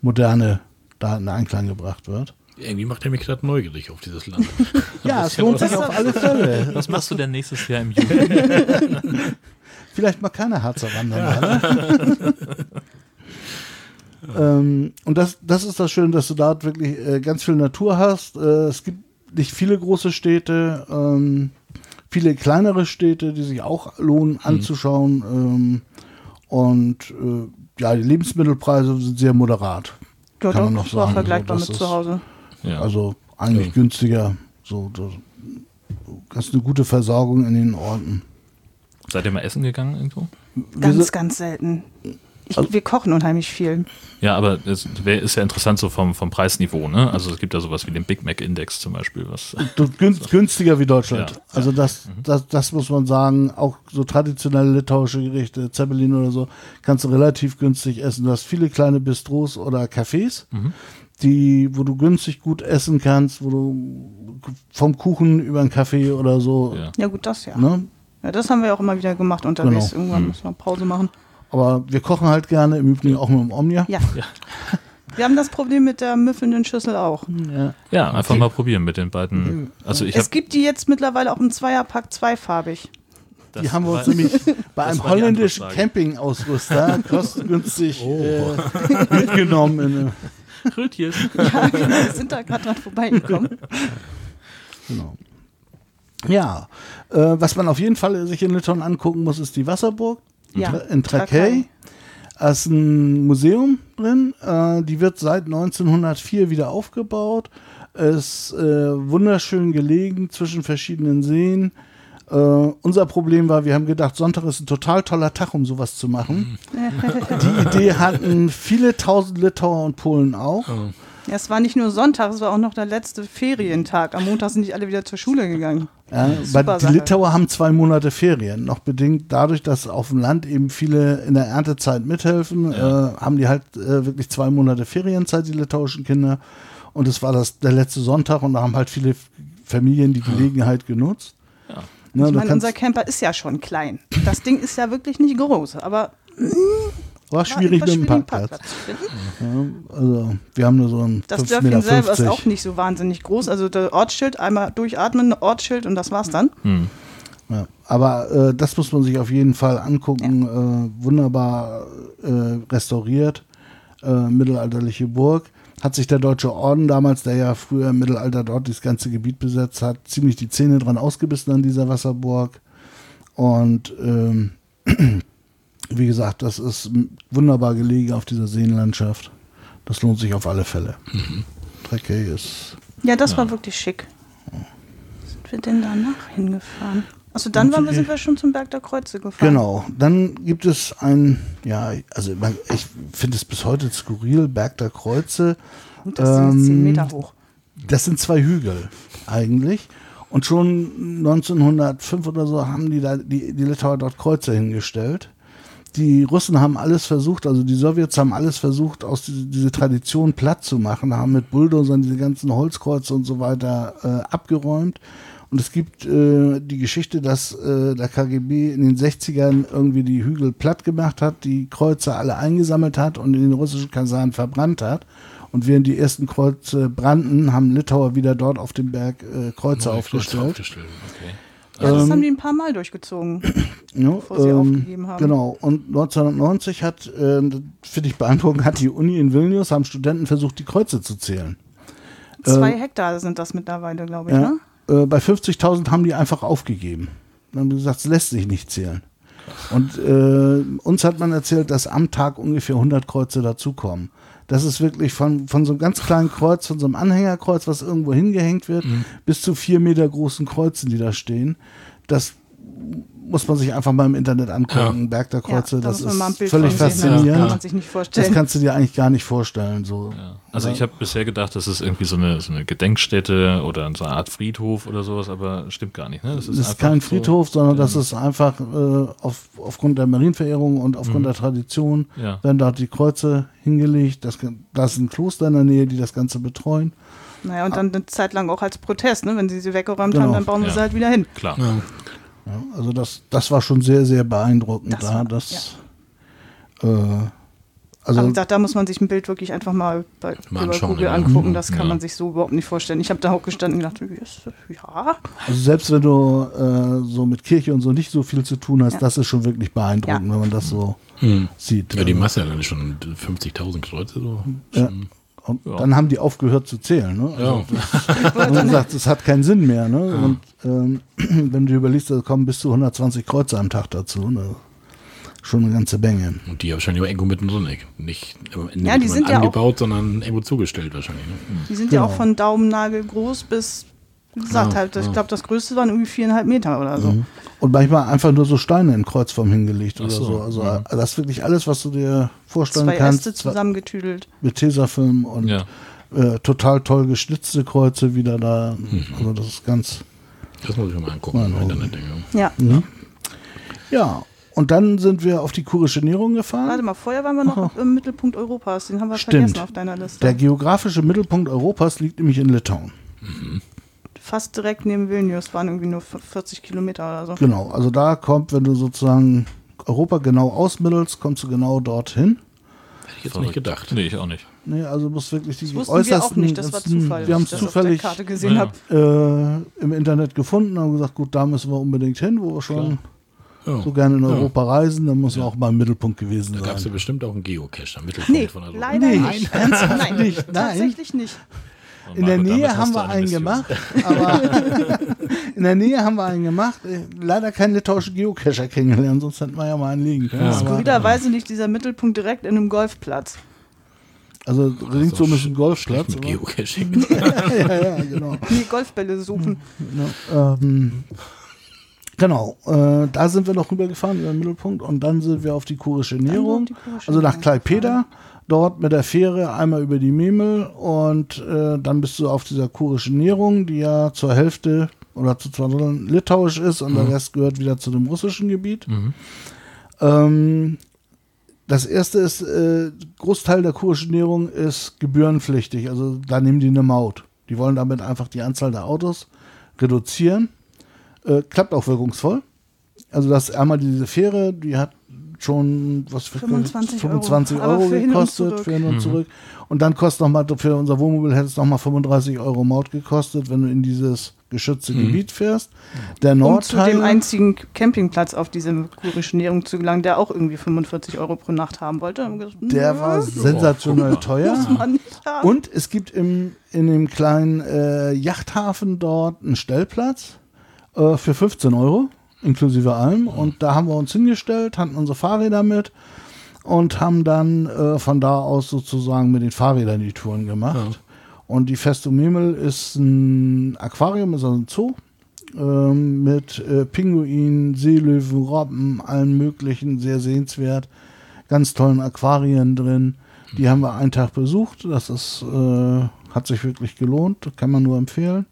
Moderne da in Einklang gebracht wird. Irgendwie macht er mich gerade neugierig auf dieses Land. Ja, es lohnt sich auf alle Fälle. Was machst du denn nächstes Jahr im Juli? Vielleicht mal keine Harzer Wandern. Ja. ähm, und das, das ist das Schöne, dass du dort wirklich äh, ganz viel Natur hast. Äh, es gibt nicht viele große Städte, ähm, viele kleinere Städte, die sich auch lohnen anzuschauen. Ähm, und äh, ja, die Lebensmittelpreise sind sehr moderat. Ja, kann man noch das war sagen, vergleichbar so, das mit zu Hause. Ja. Also eigentlich Ja. günstiger. So, das, du hast eine gute Versorgung in den Orten. Seid ihr mal essen gegangen irgendwo? Ganz, ganz selten. Ich, Also- wir kochen unheimlich viel. Ja, aber es wär, ist ja interessant so vom, vom Preisniveau, ne? Also es gibt ja sowas wie den Big Mac Index zum Beispiel, was. Günstiger wie Deutschland. Ja, Mhm. also das, das, das muss man sagen. Auch so traditionelle litauische Gerichte, Zeppelin oder so, kannst du relativ günstig essen. Du hast viele kleine Bistros oder Cafés, Mhm. die, wo du günstig gut essen kannst, wo du vom Kuchen über einen Kaffee oder so. Ja. Ja, gut, das ja. Ne? Ja, das haben wir auch immer wieder gemacht unterwegs. Genau. Irgendwann müssen wir Pause machen. Aber wir kochen halt gerne, im Übrigen auch mit dem Omnia. Ja. Wir haben das Problem mit der müffelnden Schüssel auch. Ja. Ja, einfach mal probieren mit den beiden. Also ich es gibt die jetzt mittlerweile auch im Zweierpack zweifarbig. Die haben wir uns nämlich bei einem holländischen. Campingausrüster kostengünstig Oh. äh, mitgenommen. Krötjes. Ja, genau, wir sind da gerade dran vorbeigekommen. Genau. Ja, äh, was man auf jeden Fall sich in Litauen angucken muss, ist die Wasserburg Ja, in Trakai. Da ist ein Museum drin. Äh, die wird seit 1904 wieder aufgebaut. Ist äh, wunderschön gelegen zwischen verschiedenen Seen. Äh, unser Problem war, wir haben gedacht, Sonntag ist ein total toller Tag, um sowas zu machen. Die Idee hatten viele tausend Litauer und Polen auch. Ja, es war nicht nur Sonntag, es war auch noch der letzte Ferientag. Am Montag sind nicht alle wieder zur Schule gegangen. Ja, weil die Sache. Litauer haben zwei Monate Ferien. Noch bedingt dadurch, dass auf dem Land eben viele in der Erntezeit mithelfen, äh, haben die halt äh, wirklich zwei Monate Ferienzeit, die litauischen Kinder. Und es war das der letzte Sonntag und da haben halt viele Familien die Gelegenheit genutzt. Ja. Ne, ich meine, unser Camper ist ja schon klein. Das Ding ist ja wirklich nicht groß, aber war schwierig war mit dem Parkplatz. zu finden. Ja, also wir haben nur so ein Das 5,50 Dörfchen Meter. selber ist auch nicht so wahnsinnig groß. Also der Ortsschild, einmal durchatmen, Ortsschild und das war's dann. Ja, aber äh, das muss man sich auf jeden Fall angucken. Äh, wunderbar äh, restauriert, äh, mittelalterliche Burg. Hat sich der Deutsche Orden damals, der ja früher im Mittelalter dort das ganze Gebiet besetzt hat, ziemlich die Zähne dran ausgebissen an dieser Wasserburg. Und ähm, wie gesagt, das ist wunderbar gelegen auf dieser Seenlandschaft. Das lohnt sich auf alle Fälle. Trekkie ist Ja, das war wirklich schick. Sind wir denn danach hingefahren? Also dann waren wir, sind wir schon zum Berg der Kreuze gefahren. Genau. Dann gibt es ein, ja, also ich finde es bis heute skurril, Berg der Kreuze. Und das sind Ähm, 10 Meter hoch. Das sind zwei Hügel eigentlich. Und schon 1905 oder so haben die da die, die Litauer dort Kreuze hingestellt. Die Russen haben alles versucht, also die Sowjets haben alles versucht, aus diese, diese Tradition platt zu machen, haben mit Bulldozern diese ganzen Holzkreuze und so weiter äh, abgeräumt. Und es gibt äh, die Geschichte, dass äh, der KGB in den 60ern irgendwie die Hügel platt gemacht hat, die Kreuze alle eingesammelt hat und in den russischen Kasernen verbrannt hat. Und während die ersten Kreuze brannten, haben Litauer wieder dort auf dem Berg äh, Kreuze Neue aufgestellt. aufgestellt. Okay. Ja, das Ähm, haben die ein paar Mal durchgezogen. Ja, bevor sie aufgegeben haben. Genau. Und 1990 hat, äh, finde ich beeindruckend, hat die Uni in Vilnius, haben Studenten versucht, die Kreuze zu zählen. Zwei Hektar sind das mittlerweile, glaube ich, Ja. ne? Äh, bei 50.000 haben die einfach aufgegeben. Dann haben die gesagt, es lässt sich nicht zählen. Und äh, uns hat man erzählt, dass am Tag ungefähr 100 Kreuze dazukommen. Das ist wirklich von, von so einem ganz kleinen Kreuz, von so einem Anhängerkreuz, was irgendwo hingehängt wird, Mhm. bis zu vier Meter großen Kreuzen, die da stehen. Das muss man sich einfach mal im Internet angucken. Ja. Berg der Kreuze, da das ist völlig von sehen, ne? faszinierend. Das kann man sich nicht Das kannst du dir eigentlich gar nicht vorstellen. So. Ja. Also ich habe bisher gedacht, das ist irgendwie so eine, so eine Gedenkstätte oder so eine Art Friedhof oder sowas, aber stimmt gar nicht. Ne? Das ist einfach kein so- Friedhof, sondern das ist einfach äh, auf, aufgrund der Marienverehrung und aufgrund der Tradition Ja. werden dort die Kreuze hingelegt. Das, da ist ein Kloster in der Nähe, die das Ganze betreuen. Naja, und dann eine Zeit lang auch als Protest, ne? Wenn sie sie weggeräumt Genau. haben, dann bauen wir Ja. sie halt wieder hin. Klar. Ja. Ja, also das, das war schon sehr, sehr beeindruckend Das da. war- Das, äh, Aber also wie gesagt, da muss man sich ein Bild wirklich einfach mal bei Mal über anschauen, Google ja. angucken. Das kann Ja. man sich so überhaupt nicht vorstellen. Ich habe da auch gestanden und gedacht, yes, ja. Also selbst wenn du äh, so mit Kirche und so nicht so viel zu tun hast, Ja. das ist schon wirklich beeindruckend, Ja. wenn man das so Hm. sieht. Ja, die Masse dann schon 50.000 Kreuze. So. Ja. Schon- und Ja. dann haben die aufgehört zu zählen. Ne? Also, Ja. Und gesagt, es hat keinen Sinn mehr. Ne? Und ähm, wenn du überlegst, da kommen bis zu 120 Kreuze am Tag dazu. Ne? Schon eine ganze Menge. Und die wahrscheinlich auch irgendwo mittendrin. Nicht äh, Ja, die nicht sind ja auch- angebaut, sondern irgendwo zugestellt wahrscheinlich. Ne? Die sind ja Genau. auch von Daumennagel groß bis, wie gesagt, Ja, halt, ich ja. glaube, das größte waren irgendwie viereinhalb Meter oder so. Und manchmal einfach nur so Steine in Kreuzform hingelegt oder so, so. Also ja. äh, das ist wirklich alles, was du dir vorstellen Zwei kannst. Äste zusammengetüdelt. mit Tesafilm und Ja. äh, total toll geschnitzte Kreuze wieder da. Mhm. Also das ist ganz. Das muss ich mir mal angucken Ja, im. Internet. Denke. Ja. Ja. Und dann sind wir auf die kurische Nährung Warte gefahren. mal, vorher waren wir noch im Mittelpunkt Europas. Den haben wir Stimmt. vergessen auf deiner Liste. Der geografische Mittelpunkt Europas liegt nämlich in Litauen. Fast direkt neben Vilnius, waren irgendwie nur 40 Kilometer oder so. Genau, also da kommt, wenn du sozusagen Europa genau ausmittelst, kommst du genau dorthin. Hätte ich jetzt nicht gedacht. Nee, ich auch nicht. Nee, also du musst wirklich die Das wussten wir auch äußersten. nicht, das war Zufall. Wir haben es zufällig Karte gesehen Ja. äh, im Internet gefunden und haben gesagt, gut, da müssen wir unbedingt hin, wo wir schon Ja. so gerne in Ja. Europa reisen, dann muss wir auch mal im Mittelpunkt gewesen Da gab es ja sein. bestimmt auch einen Geocache am Mittelpunkt Nee, von der leider Nee, nicht. Nein, nicht, nein. tatsächlich nicht. Und In der Nähe haben wir eine einen Mission. gemacht, aber in der Nähe haben wir einen gemacht. Leider keinen litauischen Geocacher kennengelernt, sonst hätten wir ja mal einen liegen können. Ja. Skurrilerweise liegt dieser Mittelpunkt direkt in einem Golfplatz. also ringsum ist ein Golfplatz. Mit Geocaching. ja, ja, genau. Nee, Golfbälle suchen. Ja, ähm, genau, äh, da sind wir noch rübergefahren über den Mittelpunkt und dann sind wir auf die kurische kurische also nach Klaipeda, dort mit der Fähre einmal über die Memel und äh, dann bist du auf dieser kurischen Nährung, die ja zur Hälfte oder zu zwei Dritteln litauisch ist und der Rest gehört wieder zu dem russischen Gebiet. Ähm, das erste ist, äh, Großteil der kurischen Nährung ist gebührenpflichtig, also da nehmen die eine Maut. Die wollen damit einfach die Anzahl der Autos reduzieren. Äh, klappt auch wirkungsvoll. Also das einmal diese Fähre, die hat schon was für 25 Euro. 25 Aber Euro, für und gekostet zurück. für hin und zurück. Und dann kostet nochmal, für unser Wohnmobil hätte es nochmal 35 Euro Maut gekostet, wenn du in dieses geschützte Gebiet fährst. Der Um zu Nordteil, dem einzigen Campingplatz auf diese kurischen Nährung zu gelangen, der auch irgendwie 45 Euro pro Nacht haben wollte. Gesagt, der war sensationell teuer. muss man nicht haben. Und es gibt im, in dem kleinen äh, Yachthafen dort einen Stellplatz äh, für 15 Euro, inklusive allem. Und da haben wir uns hingestellt, hatten unsere Fahrräder mit und haben dann äh, von da aus sozusagen mit den Fahrrädern die Touren gemacht. Und die Festung Memel ist ein Aquarium, ist also ein Zoo ähm, mit äh, Pinguinen, Seelöwen, Robben, allen möglichen, sehr sehenswert. Ganz tollen Aquarien drin. Die haben wir einen Tag besucht. Das ist, äh, hat sich wirklich gelohnt, kann man nur empfehlen.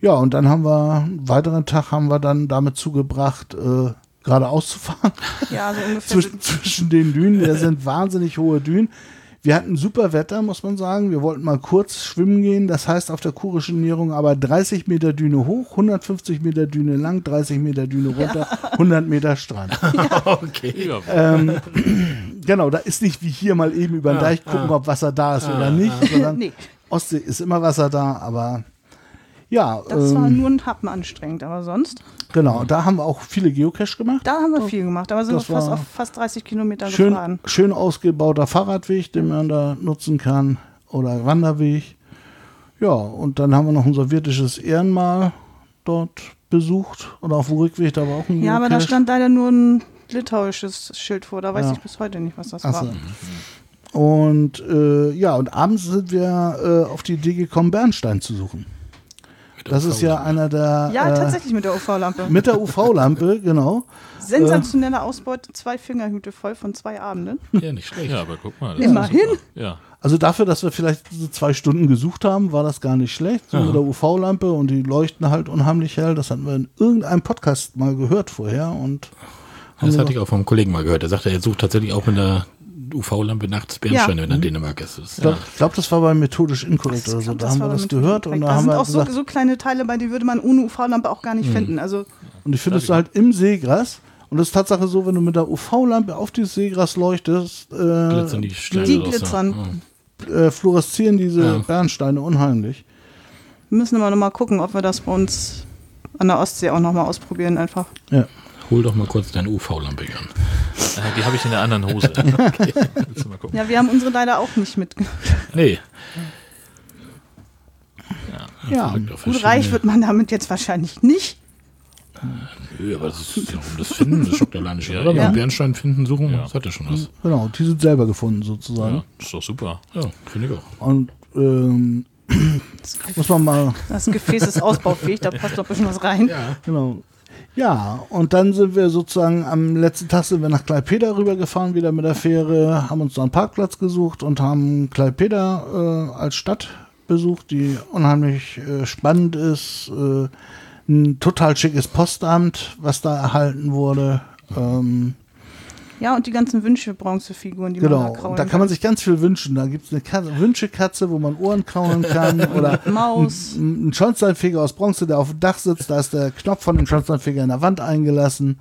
Ja, und dann haben wir, einen weiteren Tag haben wir dann damit zugebracht, äh, geradeaus zu fahren Ja, so ungefähr. zwischen, zwischen den Dünen. Das sind wahnsinnig hohe Dünen. Wir hatten super Wetter, muss man sagen. Wir wollten mal kurz schwimmen gehen. Das heißt auf der kurischen Nährung aber 30 Meter Düne hoch, 150 Meter Düne lang, 30 Meter Düne runter, 100 Meter Strand. okay. Ja, Ähm, Genau, da ist nicht wie hier mal eben über den Deich gucken, ob Wasser da ist oder nicht, sondern Nee, Ostsee ist immer Wasser da, aber ja, das war ähm, nur ein Happen anstrengend, aber sonst, genau, da haben wir auch viele Geocache gemacht. da haben wir viel gemacht. Aber sind wir fast war auf fast 30 Kilometer Schön, gefahren. schön ausgebauter Fahrradweg, den man da nutzen kann oder Wanderweg. Ja, und dann haben wir noch ein sowjetisches Ehrenmal dort besucht und auf dem Rückweg da war auch ein Ja, aber da Geocache. stand leider nur ein litauisches Schild vor. Da weiß Ja. ich bis heute nicht, was das Ach war. so. Und äh, ja, und abends sind wir äh, auf die Idee gekommen, Bernstein zu suchen. Das ist ja einer der. Ja, äh, tatsächlich mit der UV-Lampe. Mit der UV-Lampe, genau. Sensationelle Ausbeute, zwei Fingerhüte voll von zwei Abenden. Ja, nicht schlecht. Ja, aber guck mal. Immerhin. Ja. Also dafür, dass wir vielleicht so zwei Stunden gesucht haben, war das gar nicht schlecht. So mit der UV-Lampe und die leuchten halt unheimlich hell. Das hatten wir in irgendeinem Podcast mal gehört vorher und Das hatte ich auch vom Kollegen mal gehört. Er sagte, er sucht tatsächlich auch mit der UV-Lampe nachts Bernsteine, Ja. wenn er in Dänemark ist. Das ich glaube, glaub, das war bei methodisch inkorrekt oder so. Da haben wir das gehört und Feedback. da haben sind wir auch so, gesagt, so kleine Teile bei, die würde man ohne UV-Lampe auch gar nicht finden. Also und die findest du halt im Seegras. Und das ist Tatsache so, wenn du mit der UV-Lampe auf dieses Seegras leuchtest, äh, glitzern die Steine die ja. glitzern. äh, fluoreszieren diese Ja. Bernsteine unheimlich. Wir müssen aber nochmal gucken, ob wir das bei uns an der Ostsee auch nochmal ausprobieren einfach. Ja. Hol doch mal kurz deine UV-Lampe an. Äh, Die habe ich in der anderen Hose. Gucken? Ja, wir haben unsere leider auch nicht mit. Nee. Ja, auf Gut, reich wird man damit jetzt wahrscheinlich nicht. Nö, aber das ist ja um das Finden, das schockt alleine schon. Ja, oder? ja. Beim Bernstein finden, suchen, Ja. das hat ja schon was. genau. Die sind selber gefunden sozusagen. Ja, ist doch super. Ja, finde ich auch. Und ähm, muss man mal Das Gefäß ist ausbaufähig, da passt doch ein bisschen was rein. Genau. Ja, und dann sind wir sozusagen am letzten Tag sind wir nach Klaipeda rübergefahren, wieder mit der Fähre, haben uns da einen Parkplatz gesucht und haben Klaipeda äh, als Stadt besucht, die unheimlich äh, spannend ist. Äh, ein total schickes Postamt, was da erhalten wurde. Ähm, Ja, und die ganzen Wünsche-Bronzefiguren, die man genau, da kraulen und da kann man sich ganz viel wünschen. Da gibt es eine Katze, Wünschekatze, wo man Ohren kraulen kann oder Maus. ein, ein Schornsteinfeger aus Bronze, der auf dem Dach sitzt. Da ist der Knopf von dem Schornsteinfeger in der Wand eingelassen.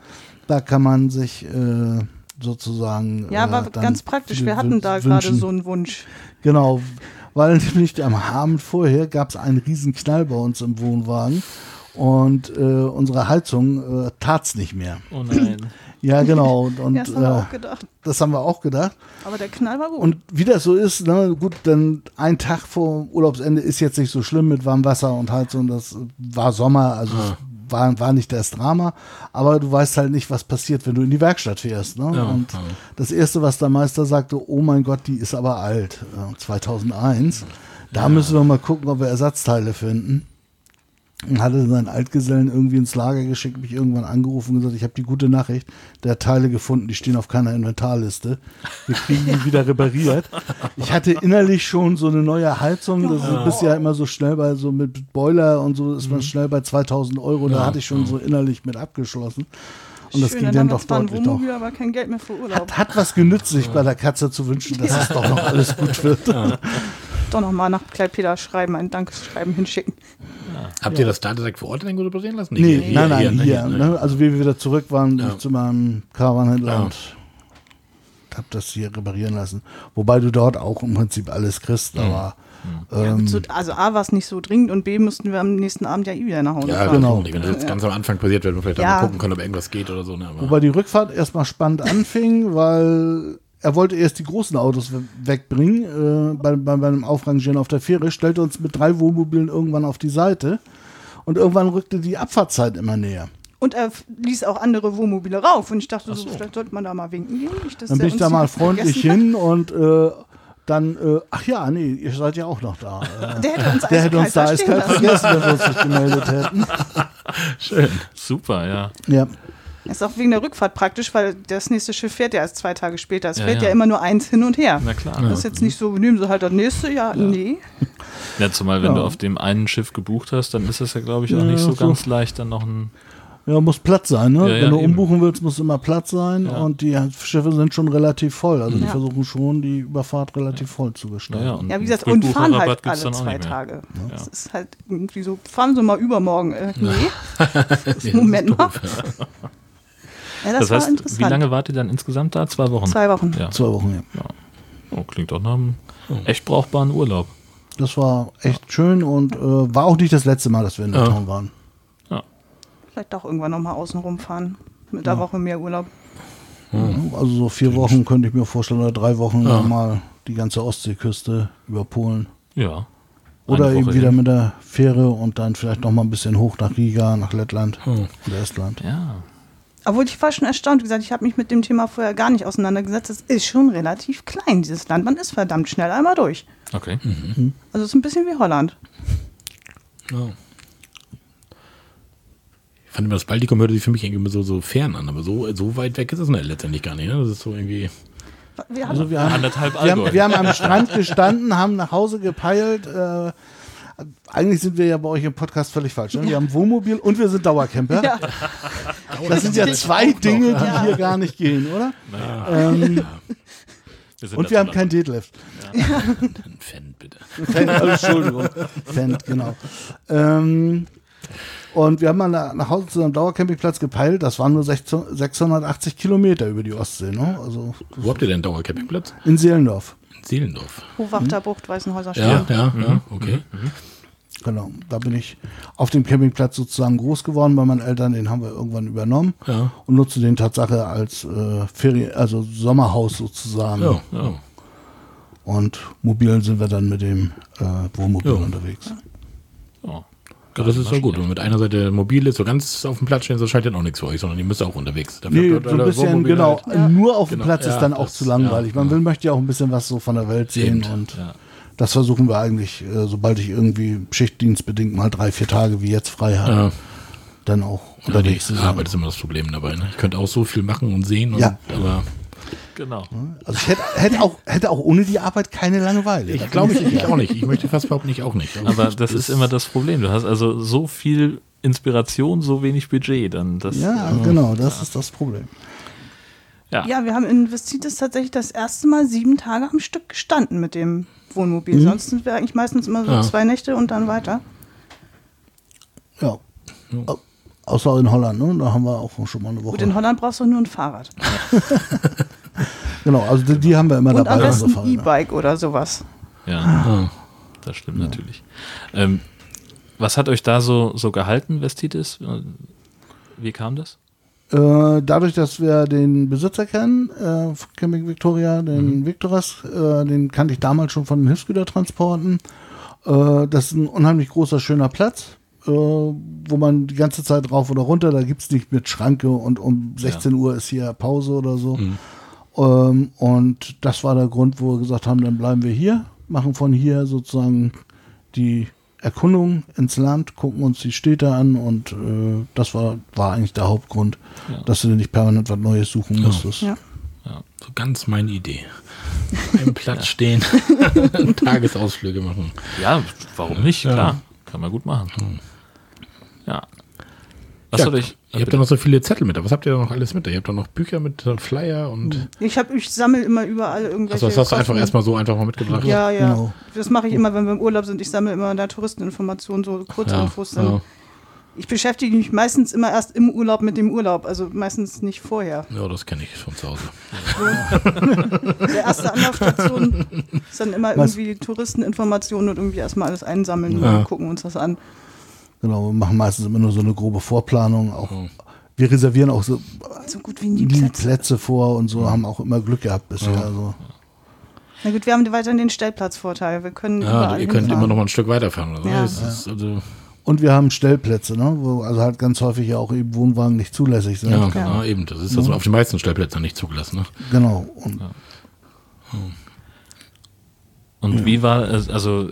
Da kann man sich äh, sozusagen. Ja, äh, war dann ganz praktisch. Wir hatten da wünschen. gerade so einen Wunsch. Genau, weil nämlich am Abend vorher gab es einen riesen Knall bei uns im Wohnwagen. Und äh, unsere Heizung äh, tat's nicht mehr. Oh nein. Ja, genau. Und, und Ja, das haben wir äh, auch gedacht. das haben wir auch gedacht. Aber der Knall war gut. Und wie das so ist, ne, gut, dann ein Tag vor Urlaubsende ist jetzt nicht so schlimm mit Warmwasser und Heizung. Das war Sommer, also es war, war nicht das Drama. Aber du weißt halt nicht, was passiert, wenn du in die Werkstatt fährst. Ne? Ja, und ja. das Erste, was der Meister sagte, oh mein Gott, die ist aber alt. Äh, 2001. Da müssen wir mal gucken, ob wir Ersatzteile finden. Und hatte seinen Altgesellen irgendwie ins Lager geschickt, mich irgendwann angerufen und gesagt, ich habe die gute Nachricht, der hat Teile gefunden, die stehen auf keiner Inventarliste. Wir kriegen die wieder repariert. Ich hatte innerlich schon so eine neue Heizung, das ist bisher immer so schnell bei, so mit Boiler und so ist man schnell bei 2000 Euro, da hatte ich schon so innerlich mit abgeschlossen. Und das Schön, ging dann dann doch deutlich doch. Wohnmobil, aber kein Geld mehr für Urlaub. Hat, hat was genützt, sich bei der Katze zu wünschen, dass es doch noch alles gut wird. Doch nochmal nach Kleipeda schreiben, ein Dankesschreiben hinschicken. Habt ihr das da direkt vor Ort in Dengo basieren lassen? Nee, hier- nein, nein, ne? hier. ne? ne? Also wie wir wieder zurück waren, bin Ja. ich zu meinem Caravanhändler Ja. und hab das hier reparieren lassen. Wobei du dort auch im Prinzip alles kriegst, aber Ja, ähm, also A war es nicht so dringend und B mussten wir am nächsten Abend ja eh wieder nach Hause Ja, fahren. Genau. genau. Wenn das jetzt ganz am Anfang passiert wird, wir vielleicht Ja. mal gucken können, ob irgendwas geht oder so. Ne? Aber wobei die Rückfahrt erstmal spannend anfing, weil er wollte erst die großen Autos we- wegbringen äh, bei, bei, bei einem Aufrangieren auf der Fähre, stellte uns mit drei Wohnmobilen irgendwann auf die Seite und irgendwann rückte die Abfahrtzeit immer näher. Und er ließ auch andere Wohnmobile rauf. Und ich dachte so, vielleicht sollte man da mal winken gehen. Nicht, dass Dann bin ich da mal freundlich hin und äh, dann, äh, ach ja, nee, ihr seid ja auch noch da. Äh. Der hätte uns, Der hätte uns da eiskalt vergessen, wenn wir uns nicht gemeldet hätten. schön. Super, ja. Ja, Ist auch wegen der Rückfahrt praktisch, weil das nächste Schiff fährt ja erst zwei Tage später. Es Ja, fährt ja. ja. immer nur eins hin und her. Na klar. Das ist jetzt nicht so, nehmen Sie halt das nächste, ja, nee. Ja, zumal wenn Ja. du auf dem einen Schiff gebucht hast, dann ist das ja, glaube ich, auch Ja, nicht so so. ganz leicht, dann noch ein. ja, muss Platz sein, ne? Ja, ja, Wenn du eben. umbuchen willst, muss immer Platz sein Ja. und die Schiffe sind schon relativ voll. Also die versuchen schon, die Überfahrt relativ voll zu gestalten. Ja, wie gesagt, und fahren halt alle zwei. Tage. Das ist halt irgendwie so, fahren Sie mal übermorgen. Äh, nee, Moment mal. Ja, das, Das, war heißt, interessant. wie lange wart ihr dann insgesamt da? Zwei Wochen? Zwei Wochen. Ja. Zwei Wochen, ja. Oh, klingt doch nach einem echt brauchbaren Urlaub. Das war echt schön und äh, war auch nicht das letzte Mal, dass wir in der Ja. Town waren. Vielleicht auch irgendwann nochmal außen rumfahren. Mit der Woche mehr Urlaub. Also so vier Wochen könnte ich mir vorstellen, oder drei Wochen Ja. mal die ganze Ostseeküste über Polen. Ja. Oder eben wieder hin. mit der Fähre und dann vielleicht noch mal ein bisschen hoch nach Riga, nach Lettland Hm. und Estland. Ja. Obwohl ich war schon erstaunt. Wie gesagt, ich habe mich mit dem Thema vorher gar nicht auseinandergesetzt. Es ist schon relativ klein, dieses Land. Man ist verdammt schnell einmal durch. Okay. Also es ist ein bisschen wie Holland. Ja. Ich fand immer, das Baltikum hörte sich für mich irgendwie immer so, so fern an, aber so, so weit weg ist es ne, letztendlich gar nicht. Ne? Das ist so irgendwie. Wir haben, Also wir haben, Anderthalb wir, haben, wir haben am Strand gestanden, haben nach Hause gepeilt. Äh, eigentlich sind wir ja bei euch im Podcast völlig falsch. Ne? Wir haben Wohnmobil und wir sind Dauercamper. ja, Das sind ja zwei Dinge, die hier gar nicht gehen, oder? Ähm, Wir und wir haben kein Deadlift. Ein Fan, bitte. Fan, oh, Entschuldigung. Fan, genau. Ähm, und wir haben mal nach Hause zu einem Dauercampingplatz gepeilt. Das waren nur 16 680 Kilometer über die Ostsee. Ne? Also Wo habt ihr denn einen Dauercampingplatz? in Seelendorf. In Seelendorf. Hochwachterbucht, Weißenhäuser Ja, Straße. ja, ja, okay. Genau. Da bin ich auf dem Campingplatz sozusagen groß geworden bei meinen Eltern. Den haben wir irgendwann übernommen Ja. und nutze den Tatsache als äh, Ferien, also Sommerhaus sozusagen. Ja, ja. Und mobil sind wir dann mit dem äh, Wohnmobil Ja. unterwegs. Ja, das ist so gut. Wenn man mit einer Seite mobil ist, so ganz auf dem Platz stehen, das scheint dann auch nichts für euch, sondern ihr müsst auch unterwegs. Dafür Nee, so ein bisschen, genau. halt. Nur auf dem Genau, Platz ist ja, dann auch das- zu langweilig. ja, Man ja. will, möchte ja auch ein bisschen was so von der Welt sehen Eben, und Ja. das versuchen wir eigentlich, äh, sobald ich irgendwie schichtdienstbedingt mal drei, vier Tage wie jetzt frei habe, Ja. dann auch Unterwegs. zu sein. Arbeit ist immer das Problem dabei. Ne? Ich könnte auch so viel machen und sehen, und, Ja. aber Genau. Also ich hätte, hätte, auch, hätte auch ohne die Arbeit keine Langeweile. ich glaube ich, ich auch nicht. Ich möchte fast behaupten, ich auch nicht. Aber das ist immer das Problem. Du hast also so viel Inspiration, so wenig Budget. Dann das, Ja, genau, das ist das Problem. ja. Ja, wir haben in Vestitis tatsächlich das erste Mal sieben Tage am Stück gestanden mit dem Wohnmobil. Sonst sind wir eigentlich meistens immer so Ja. zwei Nächte und dann weiter. Ja. Au- Außer in Holland, ne? Da haben wir auch schon mal eine Woche. Gut, in Holland brauchst du nur ein Fahrrad. genau, also die, die haben wir immer Und am dabei. besten ein Fahrräder. E-Bike oder sowas. Ja, Ah. das stimmt natürlich. Ähm, was hat euch da so, so gehalten, Vestitis? Wie kam das? Äh, dadurch, dass wir den Besitzer kennen, äh, Camping Victoria, den Victoras, äh, den kannte ich damals schon von den Hilfsgütertransporten. Äh, das ist ein unheimlich großer, schöner Platz, äh, wo man die ganze Zeit rauf oder runter, da gibt es nicht mit Schranke und um 16 Uhr ist hier Pause oder so. Ähm, und das war der Grund, wo wir gesagt haben, dann bleiben wir hier, machen von hier sozusagen die Erkundung ins Land, gucken uns die Städte an und äh, das war, war eigentlich der Hauptgrund, Ja. dass du nicht permanent was Neues suchen musstest. Ja. So ganz meine Idee. Im Platz stehen, Tagesausflüge machen. Ja, warum nicht? Ja. Klar, kann man gut machen. Ja. Was Ja, euch. ihr habt ja noch so viele Zettel mit. Was habt ihr da noch alles mit? Ihr habt da noch Bücher mit Flyer und. Ich, hab- ich sammle immer überall irgendwelche. Also das hast du einfach erstmal so einfach mal mitgebracht. Ja, ja. Genau. Das mache ich immer, wenn wir im Urlaub sind. Ich sammle immer da Touristeninformationen, so Kurzinfos. Ja, dann- ja. Ich beschäftige mich meistens immer erst im Urlaub mit dem Urlaub, also meistens nicht vorher. ja, das kenne ich von zu Hause. Der erste Anlaufstation ist dann immer Was? irgendwie Touristeninformationen und irgendwie erstmal alles einsammeln Ja. und gucken uns das an. Genau, wir machen meistens immer nur so eine grobe Vorplanung. Auch, Wir reservieren auch so So gut wie nie die Plätze. Plätze vor und so, haben auch immer Glück gehabt bisher. Also. Na gut, wir haben weiterhin den Stellplatzvorteil. Wir können Ja, überall ihr könnt immer noch mal ein Stück weiterfahren. Oder so. Ja. Ist also, Und wir haben Stellplätze, ne? wo also halt ganz häufig ja auch eben Wohnwagen nicht zulässig sind. ja, genau, eben. Das ist also auf den meisten Stellplätzen nicht zugelassen. Ne? Genau. Und Und wie war, es- also,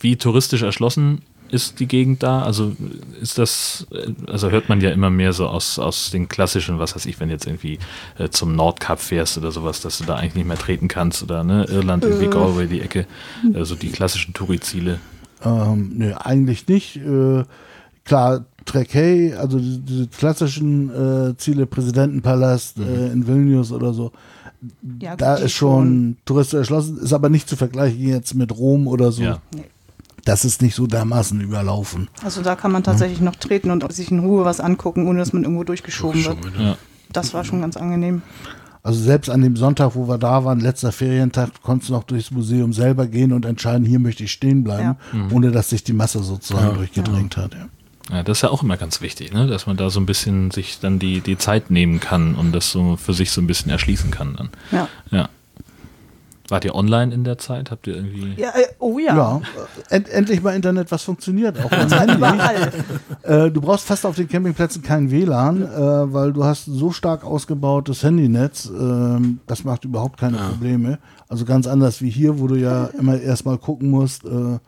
wie touristisch erschlossen ist die Gegend da? Also, ist das, äh, also hört man ja immer mehr so aus, aus den klassischen, was weiß ich, wenn jetzt irgendwie äh, zum Nordkap fährst oder sowas, dass du da eigentlich nicht mehr treten kannst oder, ne, Irland, irgendwie Galway, die Ecke, also die klassischen Touri-Ziele. Ähm, nee, eigentlich nicht. Äh, klar, Trekay, also die, diese klassischen äh, Ziele, Präsidentenpalast äh, in Vilnius oder so, Ja, da ist schon touristisch erschlossen, ist aber nicht zu vergleichen jetzt mit Rom oder so. Ja. Das ist nicht so dermaßen überlaufen. Also da kann man tatsächlich noch treten und sich in Ruhe was angucken, ohne dass man irgendwo durchgeschoben wird. Ja. Das war schon ganz angenehm. Also selbst an dem Sonntag, wo wir da waren, letzter Ferientag, konntest du noch durchs Museum selber gehen und entscheiden, hier möchte ich stehen bleiben, ohne dass sich die Masse sozusagen durchgedrängt hat. Ja. Ja, das ist ja auch immer ganz wichtig, ne? dass man da so ein bisschen sich dann die, die Zeit nehmen kann und das so für sich so ein bisschen erschließen kann dann. Ja. Ja. Wart ihr online in der Zeit? Habt ihr irgendwie. Ja, äh, oh ja. Ja, äh, end, endlich mal Internet, was funktioniert. Auch. Überall. Äh, du brauchst fast auf den Campingplätzen kein WLAN, äh, weil du hast so stark ausgebautes Handynetz, ähm, das macht überhaupt keine Probleme. Also ganz anders wie hier, wo du ja immer erstmal gucken musst, äh,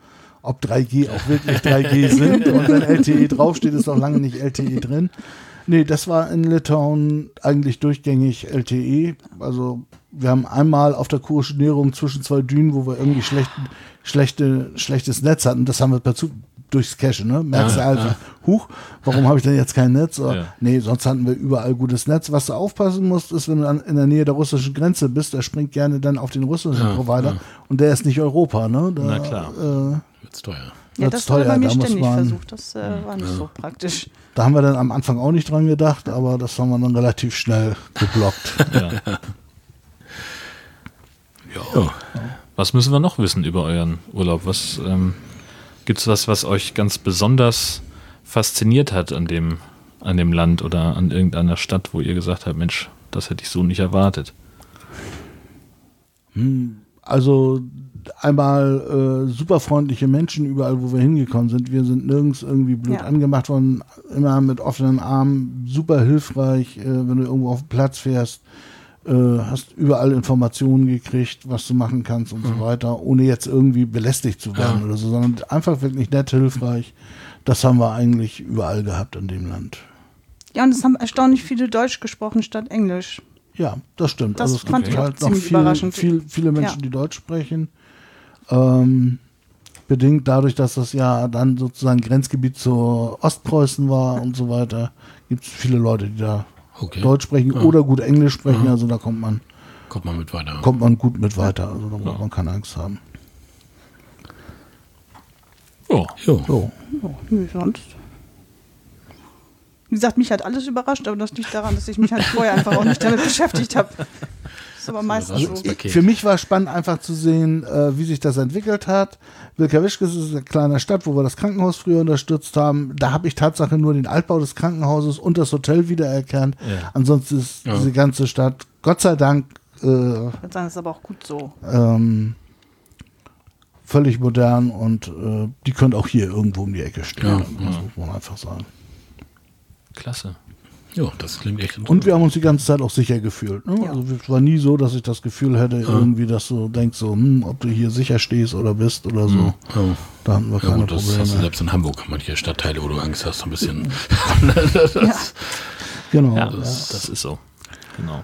ob 3G auch wirklich 3G sind. Und wenn LTE draufsteht, ist auch lange nicht LTE drin. Nee, das war in Litauen eigentlich durchgängig LTE. Also wir haben einmal auf der kurischen Näherung zwischen zwei Dünen, wo wir irgendwie schlecht, schlechte, schlechtes Netz hatten. Das haben wir per Zu durchs Cache, ne? Merkst du also, huch, warum habe ich denn jetzt kein Netz? Oder, Ja. Nee, sonst hatten wir überall gutes Netz. Was du aufpassen musst, ist, wenn du in der Nähe der russischen Grenze bist, der springt gerne dann auf den russischen Provider und der ist nicht Europa, ne? Da, Na klar. Äh, Wird's teuer. Ja, wird's das wurde bei mir da ständig man- versucht. Das äh, war nicht so praktisch. Da haben wir dann am Anfang auch nicht dran gedacht, aber das haben wir dann relativ schnell geblockt. Ja. Ja. Was müssen wir noch wissen über euren Urlaub? Was ähm, gibt es was, was euch ganz besonders fasziniert hat an dem, an dem Land oder an irgendeiner Stadt, wo ihr gesagt habt, Mensch, das hätte ich so nicht erwartet? Also einmal äh, super freundliche Menschen überall, wo wir hingekommen sind. Wir sind nirgends irgendwie blöd Ja. angemacht worden, immer mit offenen Armen, super hilfreich, äh, wenn du irgendwo auf den Platz fährst. Äh, hast überall Informationen gekriegt, was du machen kannst und so weiter, ohne jetzt irgendwie belästigt zu werden oder so, sondern einfach wirklich nett, hilfreich. Das haben wir eigentlich überall gehabt in dem Land. Ja, und es haben erstaunlich viele Deutsch gesprochen statt Englisch. Ja, das stimmt. Das also es fand gibt ich auch halt noch ziemlich viel, überraschend. viel, viele Menschen, Ja. die Deutsch sprechen. Ähm, bedingt dadurch, dass das ja dann sozusagen Grenzgebiet zu Ostpreußen war und so weiter, gibt es viele Leute, die da Okay. Deutsch sprechen oder gut Englisch sprechen. Also da kommt man, Kommt mal mit weiter. kommt man gut mit weiter. Also da braucht man keine Angst haben. Jo. So. Oh, nö, sonst. Wie gesagt, mich hat alles überrascht, aber das liegt daran, dass ich mich halt vorher einfach auch nicht damit beschäftigt habe. Das ist aber meistens so. Für mich war spannend einfach zu sehen, äh, wie sich das entwickelt hat. Wilkawischkes ist eine kleine Stadt, wo wir das Krankenhaus früher unterstützt haben. Da habe ich Tatsache nur den Altbau des Krankenhauses und das Hotel wiedererkannt. Ja. Ansonsten ist Ja. diese ganze Stadt, Gott sei Dank, äh, das ist aber auch gut so. ähm, völlig modern und äh, die könnte auch hier irgendwo um die Ecke stehen. Ja, Das muss man einfach sagen. Klasse. Jo, das klingt echt Und wir haben uns die ganze Zeit auch sicher gefühlt. Ne? Ja. Also es war nie so, dass ich das Gefühl hätte, irgendwie, dass du denkst, so, hm, ob du hier sicher stehst oder bist oder so. Oh. Da hatten wir Ja, keine gut, das hast du Probleme. selbst in Hamburg, manche Stadtteile, wo du Angst hast, so ein bisschen. Ja. Genau. Ja, ja. das, das ist so. Genau.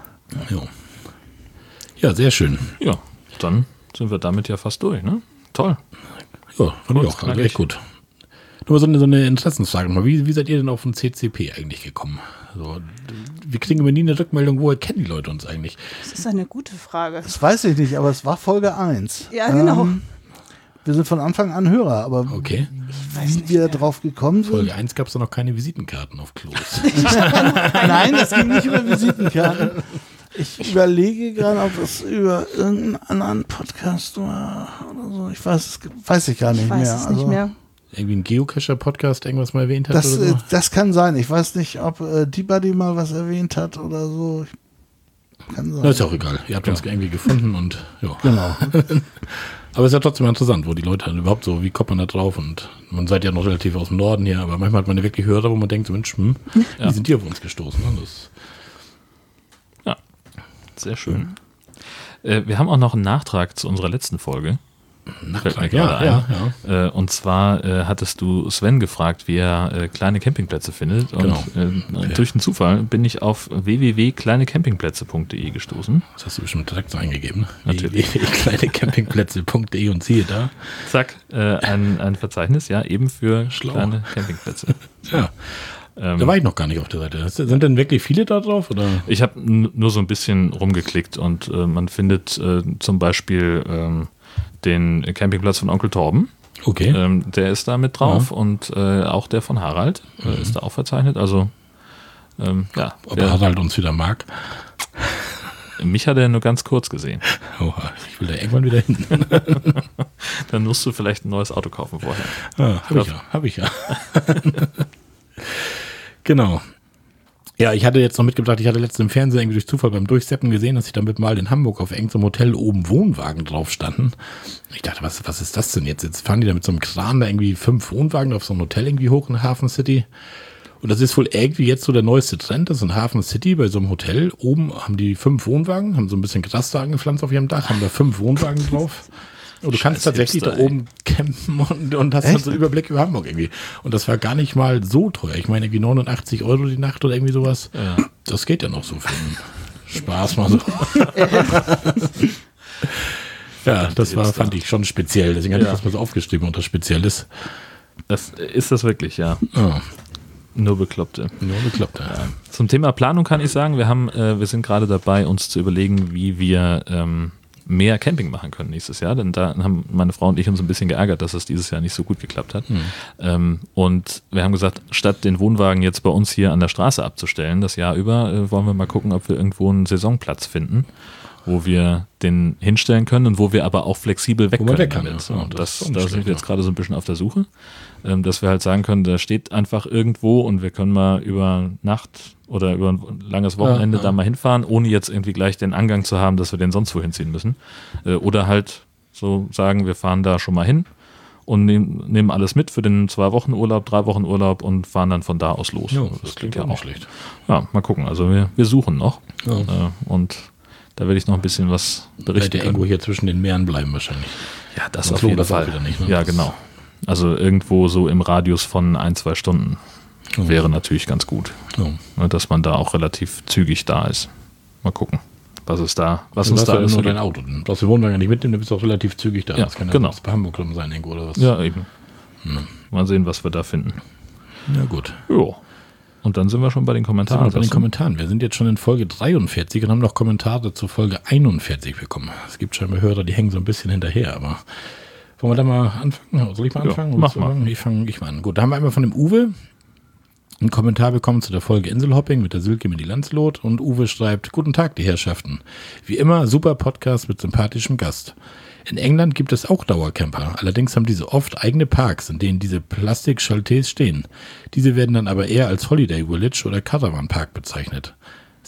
Ja, sehr schön. Ja, dann sind wir damit ja fast durch, ne? Toll. Ja, fand ich auch. Also echt gut. Nur mal so eine, so eine Interessensfrage mal. Wie, wie seid ihr denn auf den CCP eigentlich gekommen? So, wir kriegen immer nie eine Rückmeldung, woher kennen die Leute uns eigentlich? Das ist eine gute Frage. Das weiß ich nicht, aber es war Folge 1. Ja, genau. wir sind von Anfang an Hörer, aber Okay. wie wir drauf gekommen sind. Folge 1 gab es da noch keine Visitenkarten auf Klos. Nein, das ging nicht über Visitenkarten. Ich überlege gerade, ob es über irgendeinen anderen Podcast war oder so. Ich weiß es weiß ich gar nicht Ich weiß mehr. es Also, nicht mehr. Irgendwie ein Geocacher-Podcast irgendwas mal erwähnt hat Das, oder äh, so? das kann sein. Ich weiß nicht, ob äh, die Buddy mal was erwähnt hat oder so. Kann sein. Das ist ja auch egal. Ihr habt uns irgendwie gefunden und ja. Genau. Aber es ist ja trotzdem interessant, wo die Leute dann überhaupt so, wie kommt man da drauf? Und man seid ja noch relativ aus dem Norden hier, aber manchmal hat man ja wirklich Hörer, wo man denkt, so, Mensch, hm, wie sind die auf uns gestoßen? Ne? Das, Ja, sehr schön. Äh, wir haben auch noch einen Nachtrag zu unserer letzten Folge. Fällt mir ja, ja, ja. Äh, und zwar äh, hattest du Sven gefragt, wie er äh, kleine Campingplätze findet. Und Genau. äh, durch den Zufall bin ich auf www.kleinecampingplätze.de gestoßen. Das hast du bestimmt direkt so eingegeben. Natürlich. Kleinecampingplätze.de und siehe da. Zack, äh, ein, ein Verzeichnis, ja, eben für Schlau. kleine Campingplätze. Ja, Ähm, da war ich noch gar nicht auf der Seite. Sind denn wirklich viele da drauf? Oder? Ich habe nur so ein bisschen rumgeklickt und man findet zum Beispiel ähm, den Campingplatz von Onkel Torben. Okay. Ähm, der ist da mit drauf und äh, auch der von Harald äh, ist da auch verzeichnet. Also ähm, ja, Ob Harald uns wieder mag. mich hat er nur ganz kurz gesehen. Oh, ich will da irgendwann wieder hin. Dann musst du vielleicht ein neues Auto kaufen vorher. Ah, hab ich ja, hab ich ja. genau. Ja, ich hatte jetzt noch mitgebracht, ich hatte letztens im Fernsehen irgendwie durch Zufall beim Durchseppen gesehen, dass ich damit mal in Hamburg auf irgendeinem Hotel oben Wohnwagen drauf standen. Ich dachte, was, was ist das denn jetzt? Jetzt fahren die da mit so einem Kran da irgendwie fünf Wohnwagen auf so ein Hotel irgendwie hoch in Hafen City. Und das ist wohl irgendwie jetzt so der neueste Trend, das ist in Hafen City bei so einem Hotel. Oben haben die fünf Wohnwagen, haben so ein bisschen Gras da angepflanzt auf ihrem Dach, haben da fünf Wohnwagen drauf. Und du kannst Scheiß tatsächlich Hipster, da oben campen und, und hast dann so einen Überblick über Hamburg irgendwie. Und das war gar nicht mal so teuer. Ich meine, irgendwie 89 Euro die Nacht oder irgendwie sowas. Ja. Das geht ja noch so für Spaß mal so. ja, das war, fand ich schon speziell. Deswegen hatte Ja. ich das mal so aufgeschrieben unter Spezielles. Das ist das wirklich, ja. Ja, Nur Bekloppte. nur geklappt. Ja. Zum Thema Planung kann ich sagen, wir haben, äh, wir sind gerade dabei, uns zu überlegen, wie wir ähm, mehr Camping machen können nächstes Jahr. Denn da haben meine Frau und ich uns ein bisschen geärgert, dass es dieses Jahr nicht so gut geklappt hat. Ähm, und wir haben gesagt, statt den Wohnwagen jetzt bei uns hier an der Straße abzustellen, das Jahr über, äh, wollen wir mal gucken, ob wir irgendwo einen Saisonplatz finden, wo wir den hinstellen können und wo wir aber auch flexibel weg Wo können weg kann, damit. ja. Ja, Und das das, auch da sind wir jetzt ja. gerade so ein bisschen auf der Suche, ähm, dass wir halt sagen können, da steht einfach irgendwo und wir können mal über Nacht oder über ein langes Wochenende Ja, ja. da mal hinfahren, ohne jetzt irgendwie gleich den Angang zu haben, dass wir den sonst wohin ziehen müssen. Äh, oder halt so sagen, wir fahren da schon mal hin und nehmen, nehmen alles mit für den zwei Wochen Urlaub, drei Wochen Urlaub und fahren dann von da aus los. Ja, Also das klingt auch nicht schlecht. Ja, mal gucken. Also wir, wir suchen noch Ja. äh, und da werde ich noch ein bisschen was berichten ja können. irgendwo hier zwischen den Meeren bleiben wahrscheinlich. Ja, das Sonst auf jeden das Fall. wieder nicht, ne? Ja, genau. Also irgendwo so im Radius von ein, zwei Stunden wäre natürlich ganz gut, Ja. ne, dass man da auch relativ zügig da ist. Mal gucken, was ist da, was Du uns da ja nur dein. Auto. Du brauchst den Wohnwagen nicht mitnehmen, du bist auch relativ zügig da. Ja, das kann ja genau. genau. bei Hamburg sein irgendwo oder was. Ja, eben. Mal sehen, was wir da finden. ja gut. Jo. Und dann sind wir schon bei den Sind wir Kommentaren. bei den Kommentaren. Wir sind jetzt schon in Folge 43 und haben noch Kommentare zu Folge 41 bekommen. Es gibt scheinbar Hörer, die hängen so ein bisschen hinterher, aber wollen wir da mal anfangen? Soll ich mal Ja, anfangen? mach Willst du mal. Ich fange ich mal an. Gut, da haben wir einmal von dem Uwe einen Kommentar bekommen zu der Folge Inselhopping mit der Silke mit die Landslot und Uwe schreibt, guten Tag, die Herrschaften. Wie immer, super Podcast mit sympathischem Gast. In England gibt es auch Dauercamper. Allerdings haben diese oft eigene Parks, in denen diese Plastik-Chalets stehen. Diese werden dann aber eher als Holiday Village oder Caravan Park bezeichnet.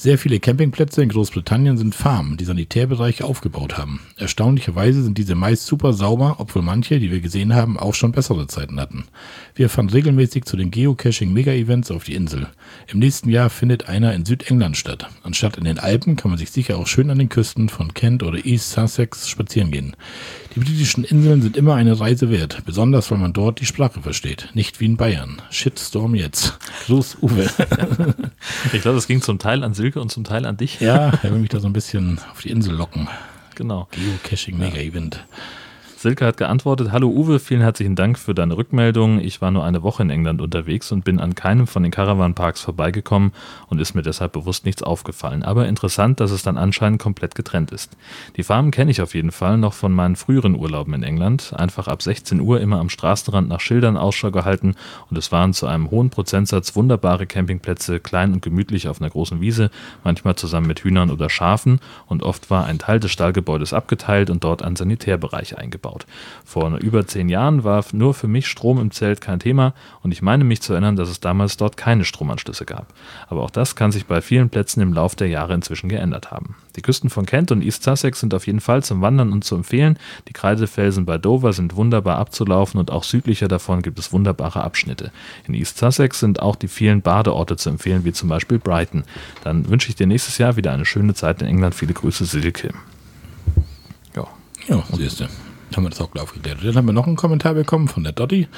Sehr viele Campingplätze in Großbritannien sind Farmen, die Sanitärbereiche aufgebaut haben. Erstaunlicherweise sind diese meist super sauber, obwohl manche, die wir gesehen haben, auch schon bessere Zeiten hatten. Wir fahren regelmäßig zu den Geocaching-Mega-Events auf die Insel. Im nächsten Jahr findet einer in Südengland statt. Anstatt in den Alpen kann man sich sicher auch schön an den Küsten von Kent oder East Sussex spazieren gehen. Die britischen Inseln sind immer eine Reise wert, besonders weil man dort die Sprache versteht. Nicht wie in Bayern. Shitstorm jetzt. Gruß Uwe. Ich glaube, es ging zum Teil an Silke und zum Teil an dich. Ja, er will mich da so ein bisschen auf die Insel locken. Genau. Geocaching Mega Event. Silke hat geantwortet, hallo Uwe, vielen herzlichen Dank für deine Rückmeldung. Ich war nur eine Woche in England unterwegs und bin an keinem von den Caravan-Parks vorbeigekommen und ist mir deshalb bewusst nichts aufgefallen. Aber interessant, dass es dann anscheinend komplett getrennt ist. Die Farmen kenne ich auf jeden Fall noch von meinen früheren Urlauben in England. Einfach ab 16 Uhr immer am Straßenrand nach Schildern Ausschau gehalten und es waren zu einem hohen Prozentsatz wunderbare Campingplätze, klein und gemütlich auf einer großen Wiese, manchmal zusammen mit Hühnern oder Schafen und oft war ein Teil des Stallgebäudes abgeteilt und dort ein Sanitärbereich eingebaut. Vor über zehn Jahren war nur für mich Strom im Zelt kein Thema und ich meine mich zu erinnern, dass es damals dort keine Stromanschlüsse gab. Aber auch das kann sich bei vielen Plätzen im Lauf der Jahre inzwischen geändert haben. Die Küsten von Kent und East Sussex sind auf jeden Fall zum Wandern und zu empfehlen. Die Kreidefelsen bei Dover sind wunderbar abzulaufen und auch südlicher davon gibt es wunderbare Abschnitte. In East Sussex sind auch die vielen Badeorte zu empfehlen, wie zum Beispiel Brighton. Dann wünsche ich dir nächstes Jahr wieder eine schöne Zeit in England. Viele Grüße, Silke. Ja, Ja, siehst du. Haben wir das auch aufgeklärt. Dann haben wir noch einen Kommentar bekommen von der Dotti.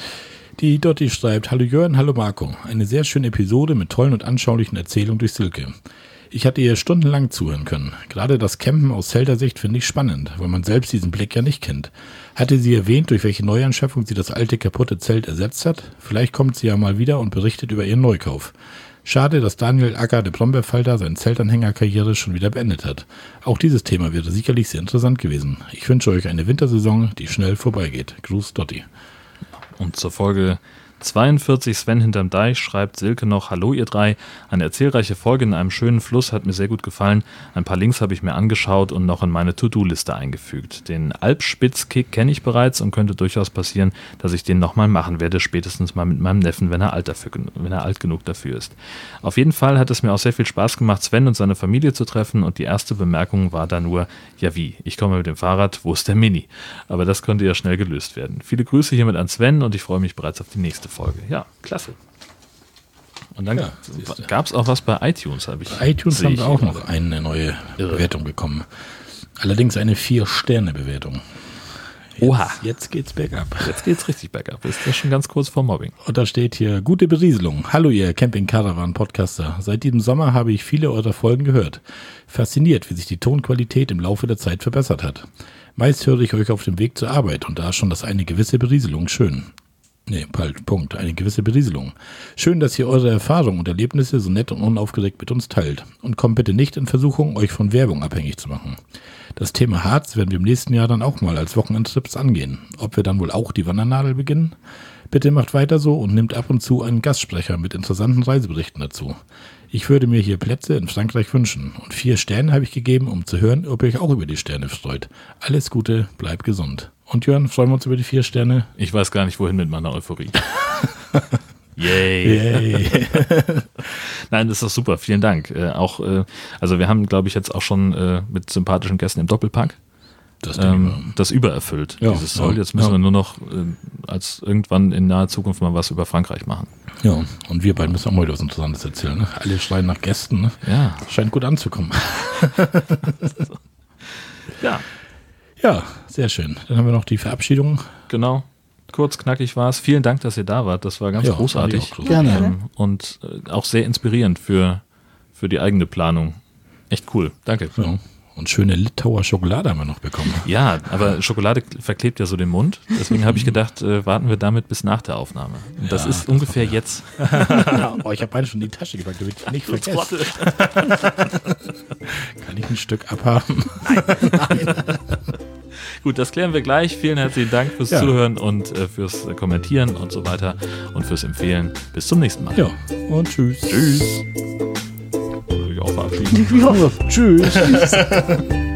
Die Dotti schreibt, Hallo Jörn, hallo Marco. Eine sehr schöne Episode mit tollen und anschaulichen Erzählungen durch Silke. Ich hatte ihr stundenlang zuhören können. Gerade das Campen aus Zelter-Sicht finde ich spannend, weil man selbst diesen Blick ja nicht kennt. Hatte sie erwähnt, durch welche Neuanschaffung sie das alte kaputte Zelt ersetzt hat? Vielleicht kommt sie ja mal wieder und berichtet über ihren Neukauf. Schade, dass Daniel Acker, der Brombeerfalter, seine Zeltanhängerkarriere schon wieder beendet hat. Auch dieses Thema wäre sicherlich sehr interessant gewesen. Ich wünsche euch eine Wintersaison, die schnell vorbeigeht. Gruß Dotti. Und zur Folge 42 Sven hinterm Deich schreibt Silke noch, hallo ihr drei, eine erzählreiche Folge in einem schönen Fluss hat mir sehr gut gefallen. Ein paar Links habe ich mir angeschaut und noch in meine To-Do-Liste eingefügt. Den Alpspitz-Kick kenne ich bereits und könnte durchaus passieren, dass ich den nochmal machen werde, spätestens mal mit meinem Neffen, wenn er, alt dafür, wenn er alt genug dafür ist. Auf jeden Fall hat es mir auch sehr viel Spaß gemacht, Sven und seine Familie zu treffen und die erste Bemerkung war da nur, ja wie, ich komme mit dem Fahrrad, wo ist der Mini? Aber das konnte ja schnell gelöst werden. Viele Grüße hiermit an Sven und ich freue mich bereits auf die nächste Folge. Ja, klasse. Und dann Ja, gab es auch was bei iTunes, habe ich. Bei iTunes haben wir auch noch eine neue Bewertung bekommen. Allerdings eine Vier-Sterne-Bewertung. Oha. Jetzt geht's bergab. Jetzt geht's richtig bergab. Ist das schon ganz kurz vor Mobbing? Und da steht hier, gute Berieselung. Hallo ihr Camping Caravan Podcaster. Seit diesem Sommer habe ich viele eurer Folgen gehört. Fasziniert, wie sich die Tonqualität im Laufe der Zeit verbessert hat. Meist höre ich euch auf dem Weg zur Arbeit und da ist schon das eine gewisse Berieselung schön. Nee, halt, Punkt. Eine gewisse Berieselung. Schön, dass ihr eure Erfahrungen und Erlebnisse so nett und unaufgeregt mit uns teilt. Und kommt bitte nicht in Versuchung, euch von Werbung abhängig zu machen. Das Thema Harz werden wir im nächsten Jahr dann auch mal als Wochenendtrips angehen. Ob wir dann wohl auch die Wandernadel beginnen? Bitte macht weiter so und nimmt ab und zu einen Gastsprecher mit interessanten Reiseberichten dazu. Ich würde mir hier Plätze in Frankreich wünschen. Und vier Sterne habe ich gegeben, um zu hören, ob ihr euch auch über die Sterne freut. Alles Gute, bleibt gesund. Und Jörn, freuen wir uns über die vier Sterne? Ich weiß gar nicht, wohin mit meiner Euphorie. Yay. Yay. Nein, das ist doch super. Vielen Dank. Äh, auch, äh, also wir haben, glaube ich, jetzt auch schon äh, mit sympathischen Gästen im Doppelpack Das ähm, das übererfüllt, Ja, dieses Soll. ja, Jetzt müssen ja. wir nur noch äh, als irgendwann in naher Zukunft mal was über Frankreich machen. Ja, und wir beiden müssen auch mal wieder was Interessantes erzählen. Ne? Alle schreien nach Gästen. Ne? Ja. Scheint gut anzukommen. Ja, Ja, sehr schön. Dann haben wir noch die Verabschiedung. genau. Kurz, knackig war es. Vielen Dank, dass ihr da wart. Das war ganz Ja, großartig. Gerne. Ähm, und äh, auch sehr inspirierend für, für die eigene Planung. Echt cool. Danke. Ja. Und schöne Litauer Schokolade haben wir noch bekommen. Ja, aber Schokolade verklebt ja so den Mund. Deswegen habe ich gedacht, äh, warten wir damit bis nach der Aufnahme. Und das Ja, ist ungefähr jetzt. oh, ich habe beide schon in die Tasche gepackt, damit ich nicht vergesse. Kann ich ein Stück abhaben? Gut, das klären wir gleich. Vielen herzlichen Dank fürs Ja. Zuhören und äh, fürs Kommentieren und so weiter und fürs Empfehlen. Bis zum nächsten Mal. Ja, und tschüss. Tschüss. Auch verabschieden. Ja, tschüss.